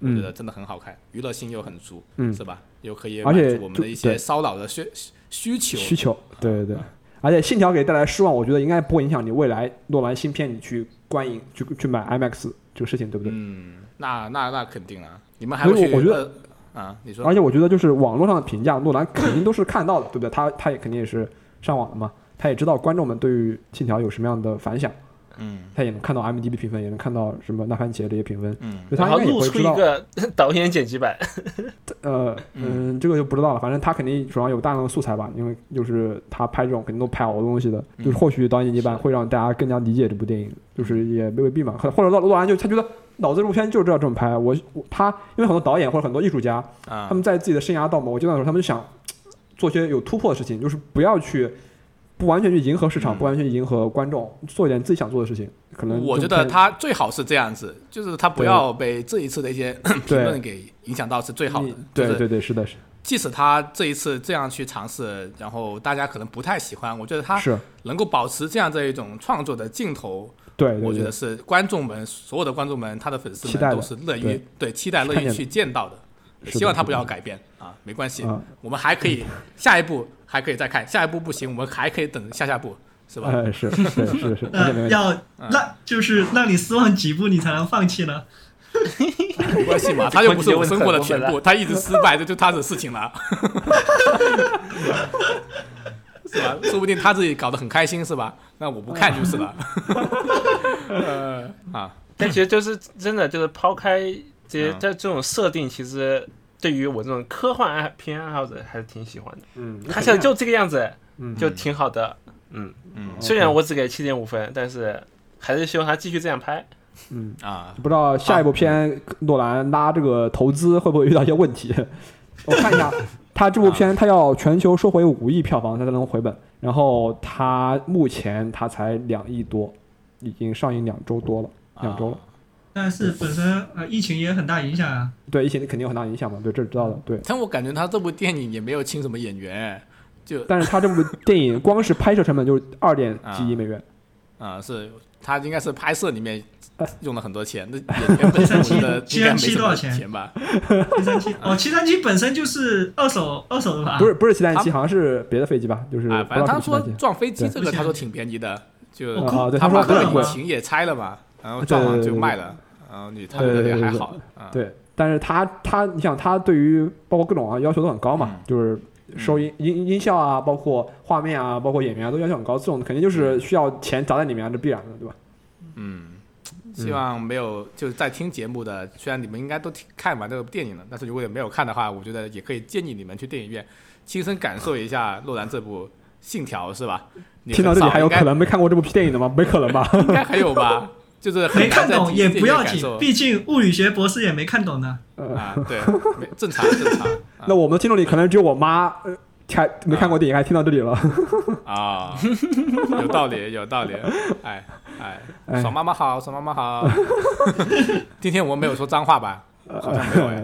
我觉嗯得真的很好看，娱乐性又很足，嗯是吧？又可以满足我们的一些烧脑的需需求。需求，对对对。而且《信条》给带来失望，我觉得应该不会影响你未来诺兰新片你去观影、去去买 IMAX 这个事情，对不对？嗯，那那那肯定啊，你们还会去？我我觉得呃啊，你说而且我觉得就是网络上的评价，诺兰肯定都是看到的，对不对？他他也肯定也是上网的嘛，他也知道观众们对于《信条》有什么样的反响，嗯他也能看到 IMDB 评分，也能看到什么烂番茄这些评分，嗯所以他应该也然后露出会知道。一个 导演剪辑版，呃嗯，这个就不知道了。反正他肯定手上有大量的素材吧，因为就是他拍这种肯定都拍好多东西的，嗯就是或许导演剪辑版会让大家更加理解这部电影，就是也未必嘛。或或者罗罗兰就他觉得脑子这部片就是要这么拍，我我他因为很多导演或者很多艺术家，啊。他们在自己的生涯到某个阶段的时候，他们就想 做些有突破的事情，就是不要去不完全去迎合市场，嗯。不完全去迎合观众，做一点自己想做的事情。可能我觉得他最好是这样子，就是他不要被这一次的一些 评论给影响到是最好的对对对，是的，是。即使他这一次这样去尝试，然后大家可能不太喜欢，我觉得他是，能够保持这样这一种创作的劲头，对，对对我觉得是观众们所有的观众们，他的粉丝们都是乐于对。对期待乐于去见到的。希望他不要改变啊，没关系，啊，我们还可以 下一步还可以再看，下一步不行，我们还可以等下下步，是吧？呃，是，是，是是，要让就是让你失望几步，你才能放弃呢？没关系嘛，他又不是我生活的全部，他一直失败，这就他的事情了，是吧？说不定他自己搞得很开心，是吧？那我不看就是了。呃啊，但其实就是真的就是抛开这些嗯，在这种设定，其实对于我这种科幻爱片爱好者还是挺喜欢的。嗯，他现在就这个样子，嗯就挺好的。嗯，嗯虽然我只给七点五分，但是还是希望他继续这样拍。嗯，啊，不知道下一部片诺兰拉这个投资会不会遇到一些问题？我看一下，他这部片他要全球收回五亿票房他才能回本，然后他目前他才两亿多，已经上映两周多了，两周了。但是本身呃疫情也很大影响啊。对，疫情肯定有很大影响嘛，对，这是知道的，对。但我感觉他这部电影也没有请什么演员，就但是他这部电影光是拍摄成本就是二点几亿美元，啊、是他应该是拍摄里面哎 用了很多钱，那演员本身我觉得 应该没什么钱吧？七三七哦，七三七本身就是二手二手的吧？不是不是七三他七，好像是别的飞机吧，就是反正他说。撞飞机对这个他说挺便宜的，就啊对他把那个他说很贵引擎也拆了嘛，然后撞完就卖了，然后你他觉得也还好啊。对，但是他他，你想他对于包括各种啊要求都很高嘛，嗯就是收音音音效啊，包括画面啊，包括演员啊，都要求很高，这种肯定就是需要钱砸在里面，这必然的，对吧？嗯，希望没有就是在听节目的，虽然你们应该都听看完这个电影了，但是如果也没有看的话，我觉得也可以建议你们去电影院亲身感受一下诺兰这部《信条》，是吧？你听到这里还有可能没看过这部电影的吗？没可能吧？应该还有吧？就是没看懂也不要紧，毕竟物理学博士也没看懂呢。呃，啊，对，没正常正常。啊 那我们的听众里可能只有我妈，呃，还没看过电影，还听到这里了。啊，有道理，有道理。哎哎，哎爽妈妈好，爽妈妈好。今天我们没有说脏话吧？好像没有哎。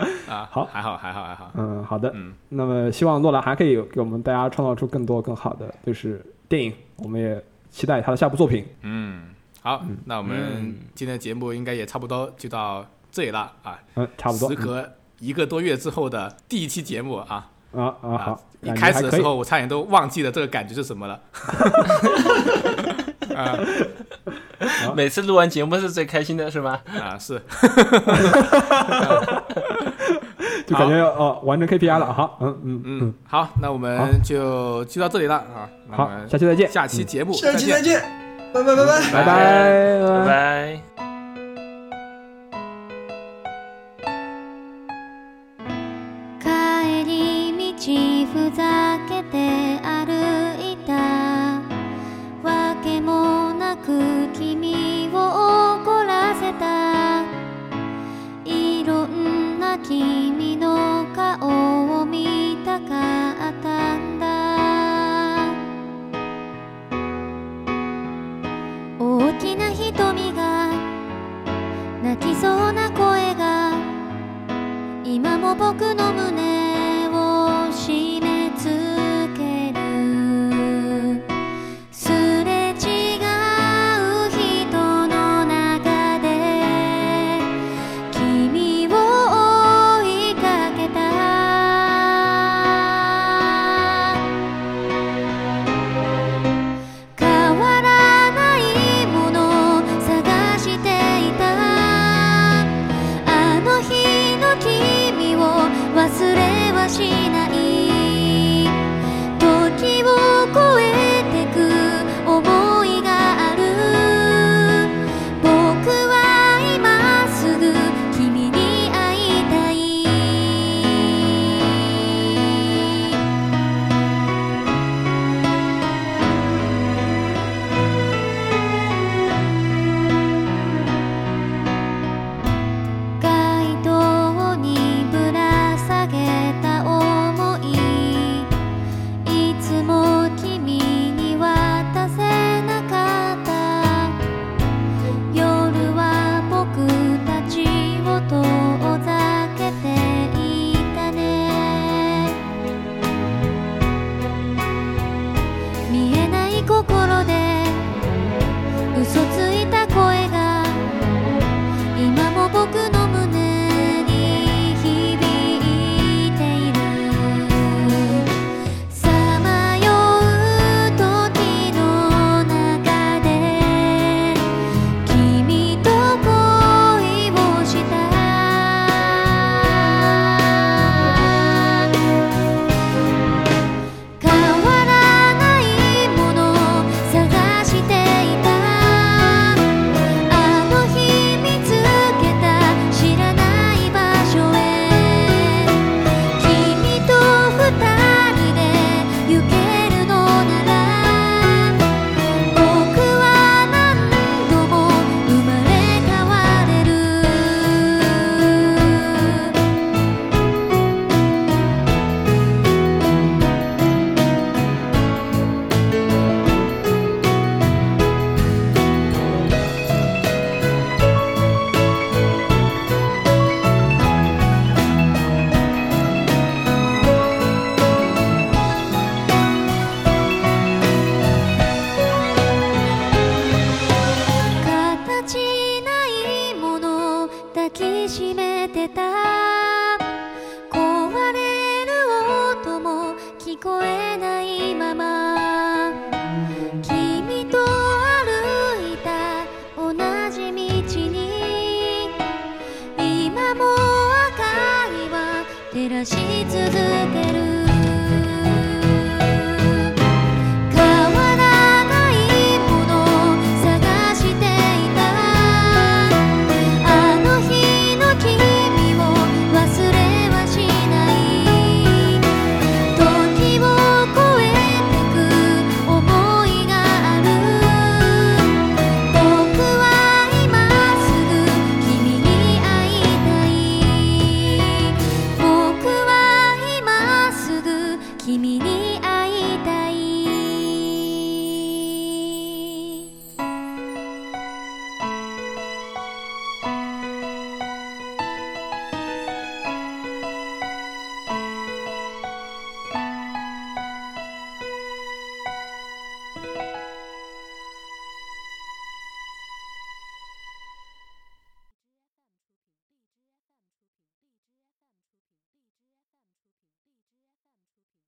啊，好还好，还好，还好。嗯，好的。嗯，那么希望诺兰还可以给我们大家创造出更多更好的就是电影，我们也期待他的下部作品。嗯，好，那我们嗯今天的节目应该也差不多就到这里了啊。嗯，差不多。时隔一个多月之后的第一期节目啊，嗯啊啊好，一开始的时候我差点都忘记了这个感觉是什么了。啊每次录完节目是最开心的，是吗？啊是，就感觉哦完成 KPI 了。好，嗯嗯嗯，好，那我好们就就到这里了啊。好，下期再见。下期节目下期再见。见，拜拜拜拜。拜拜拜拜。僕の胸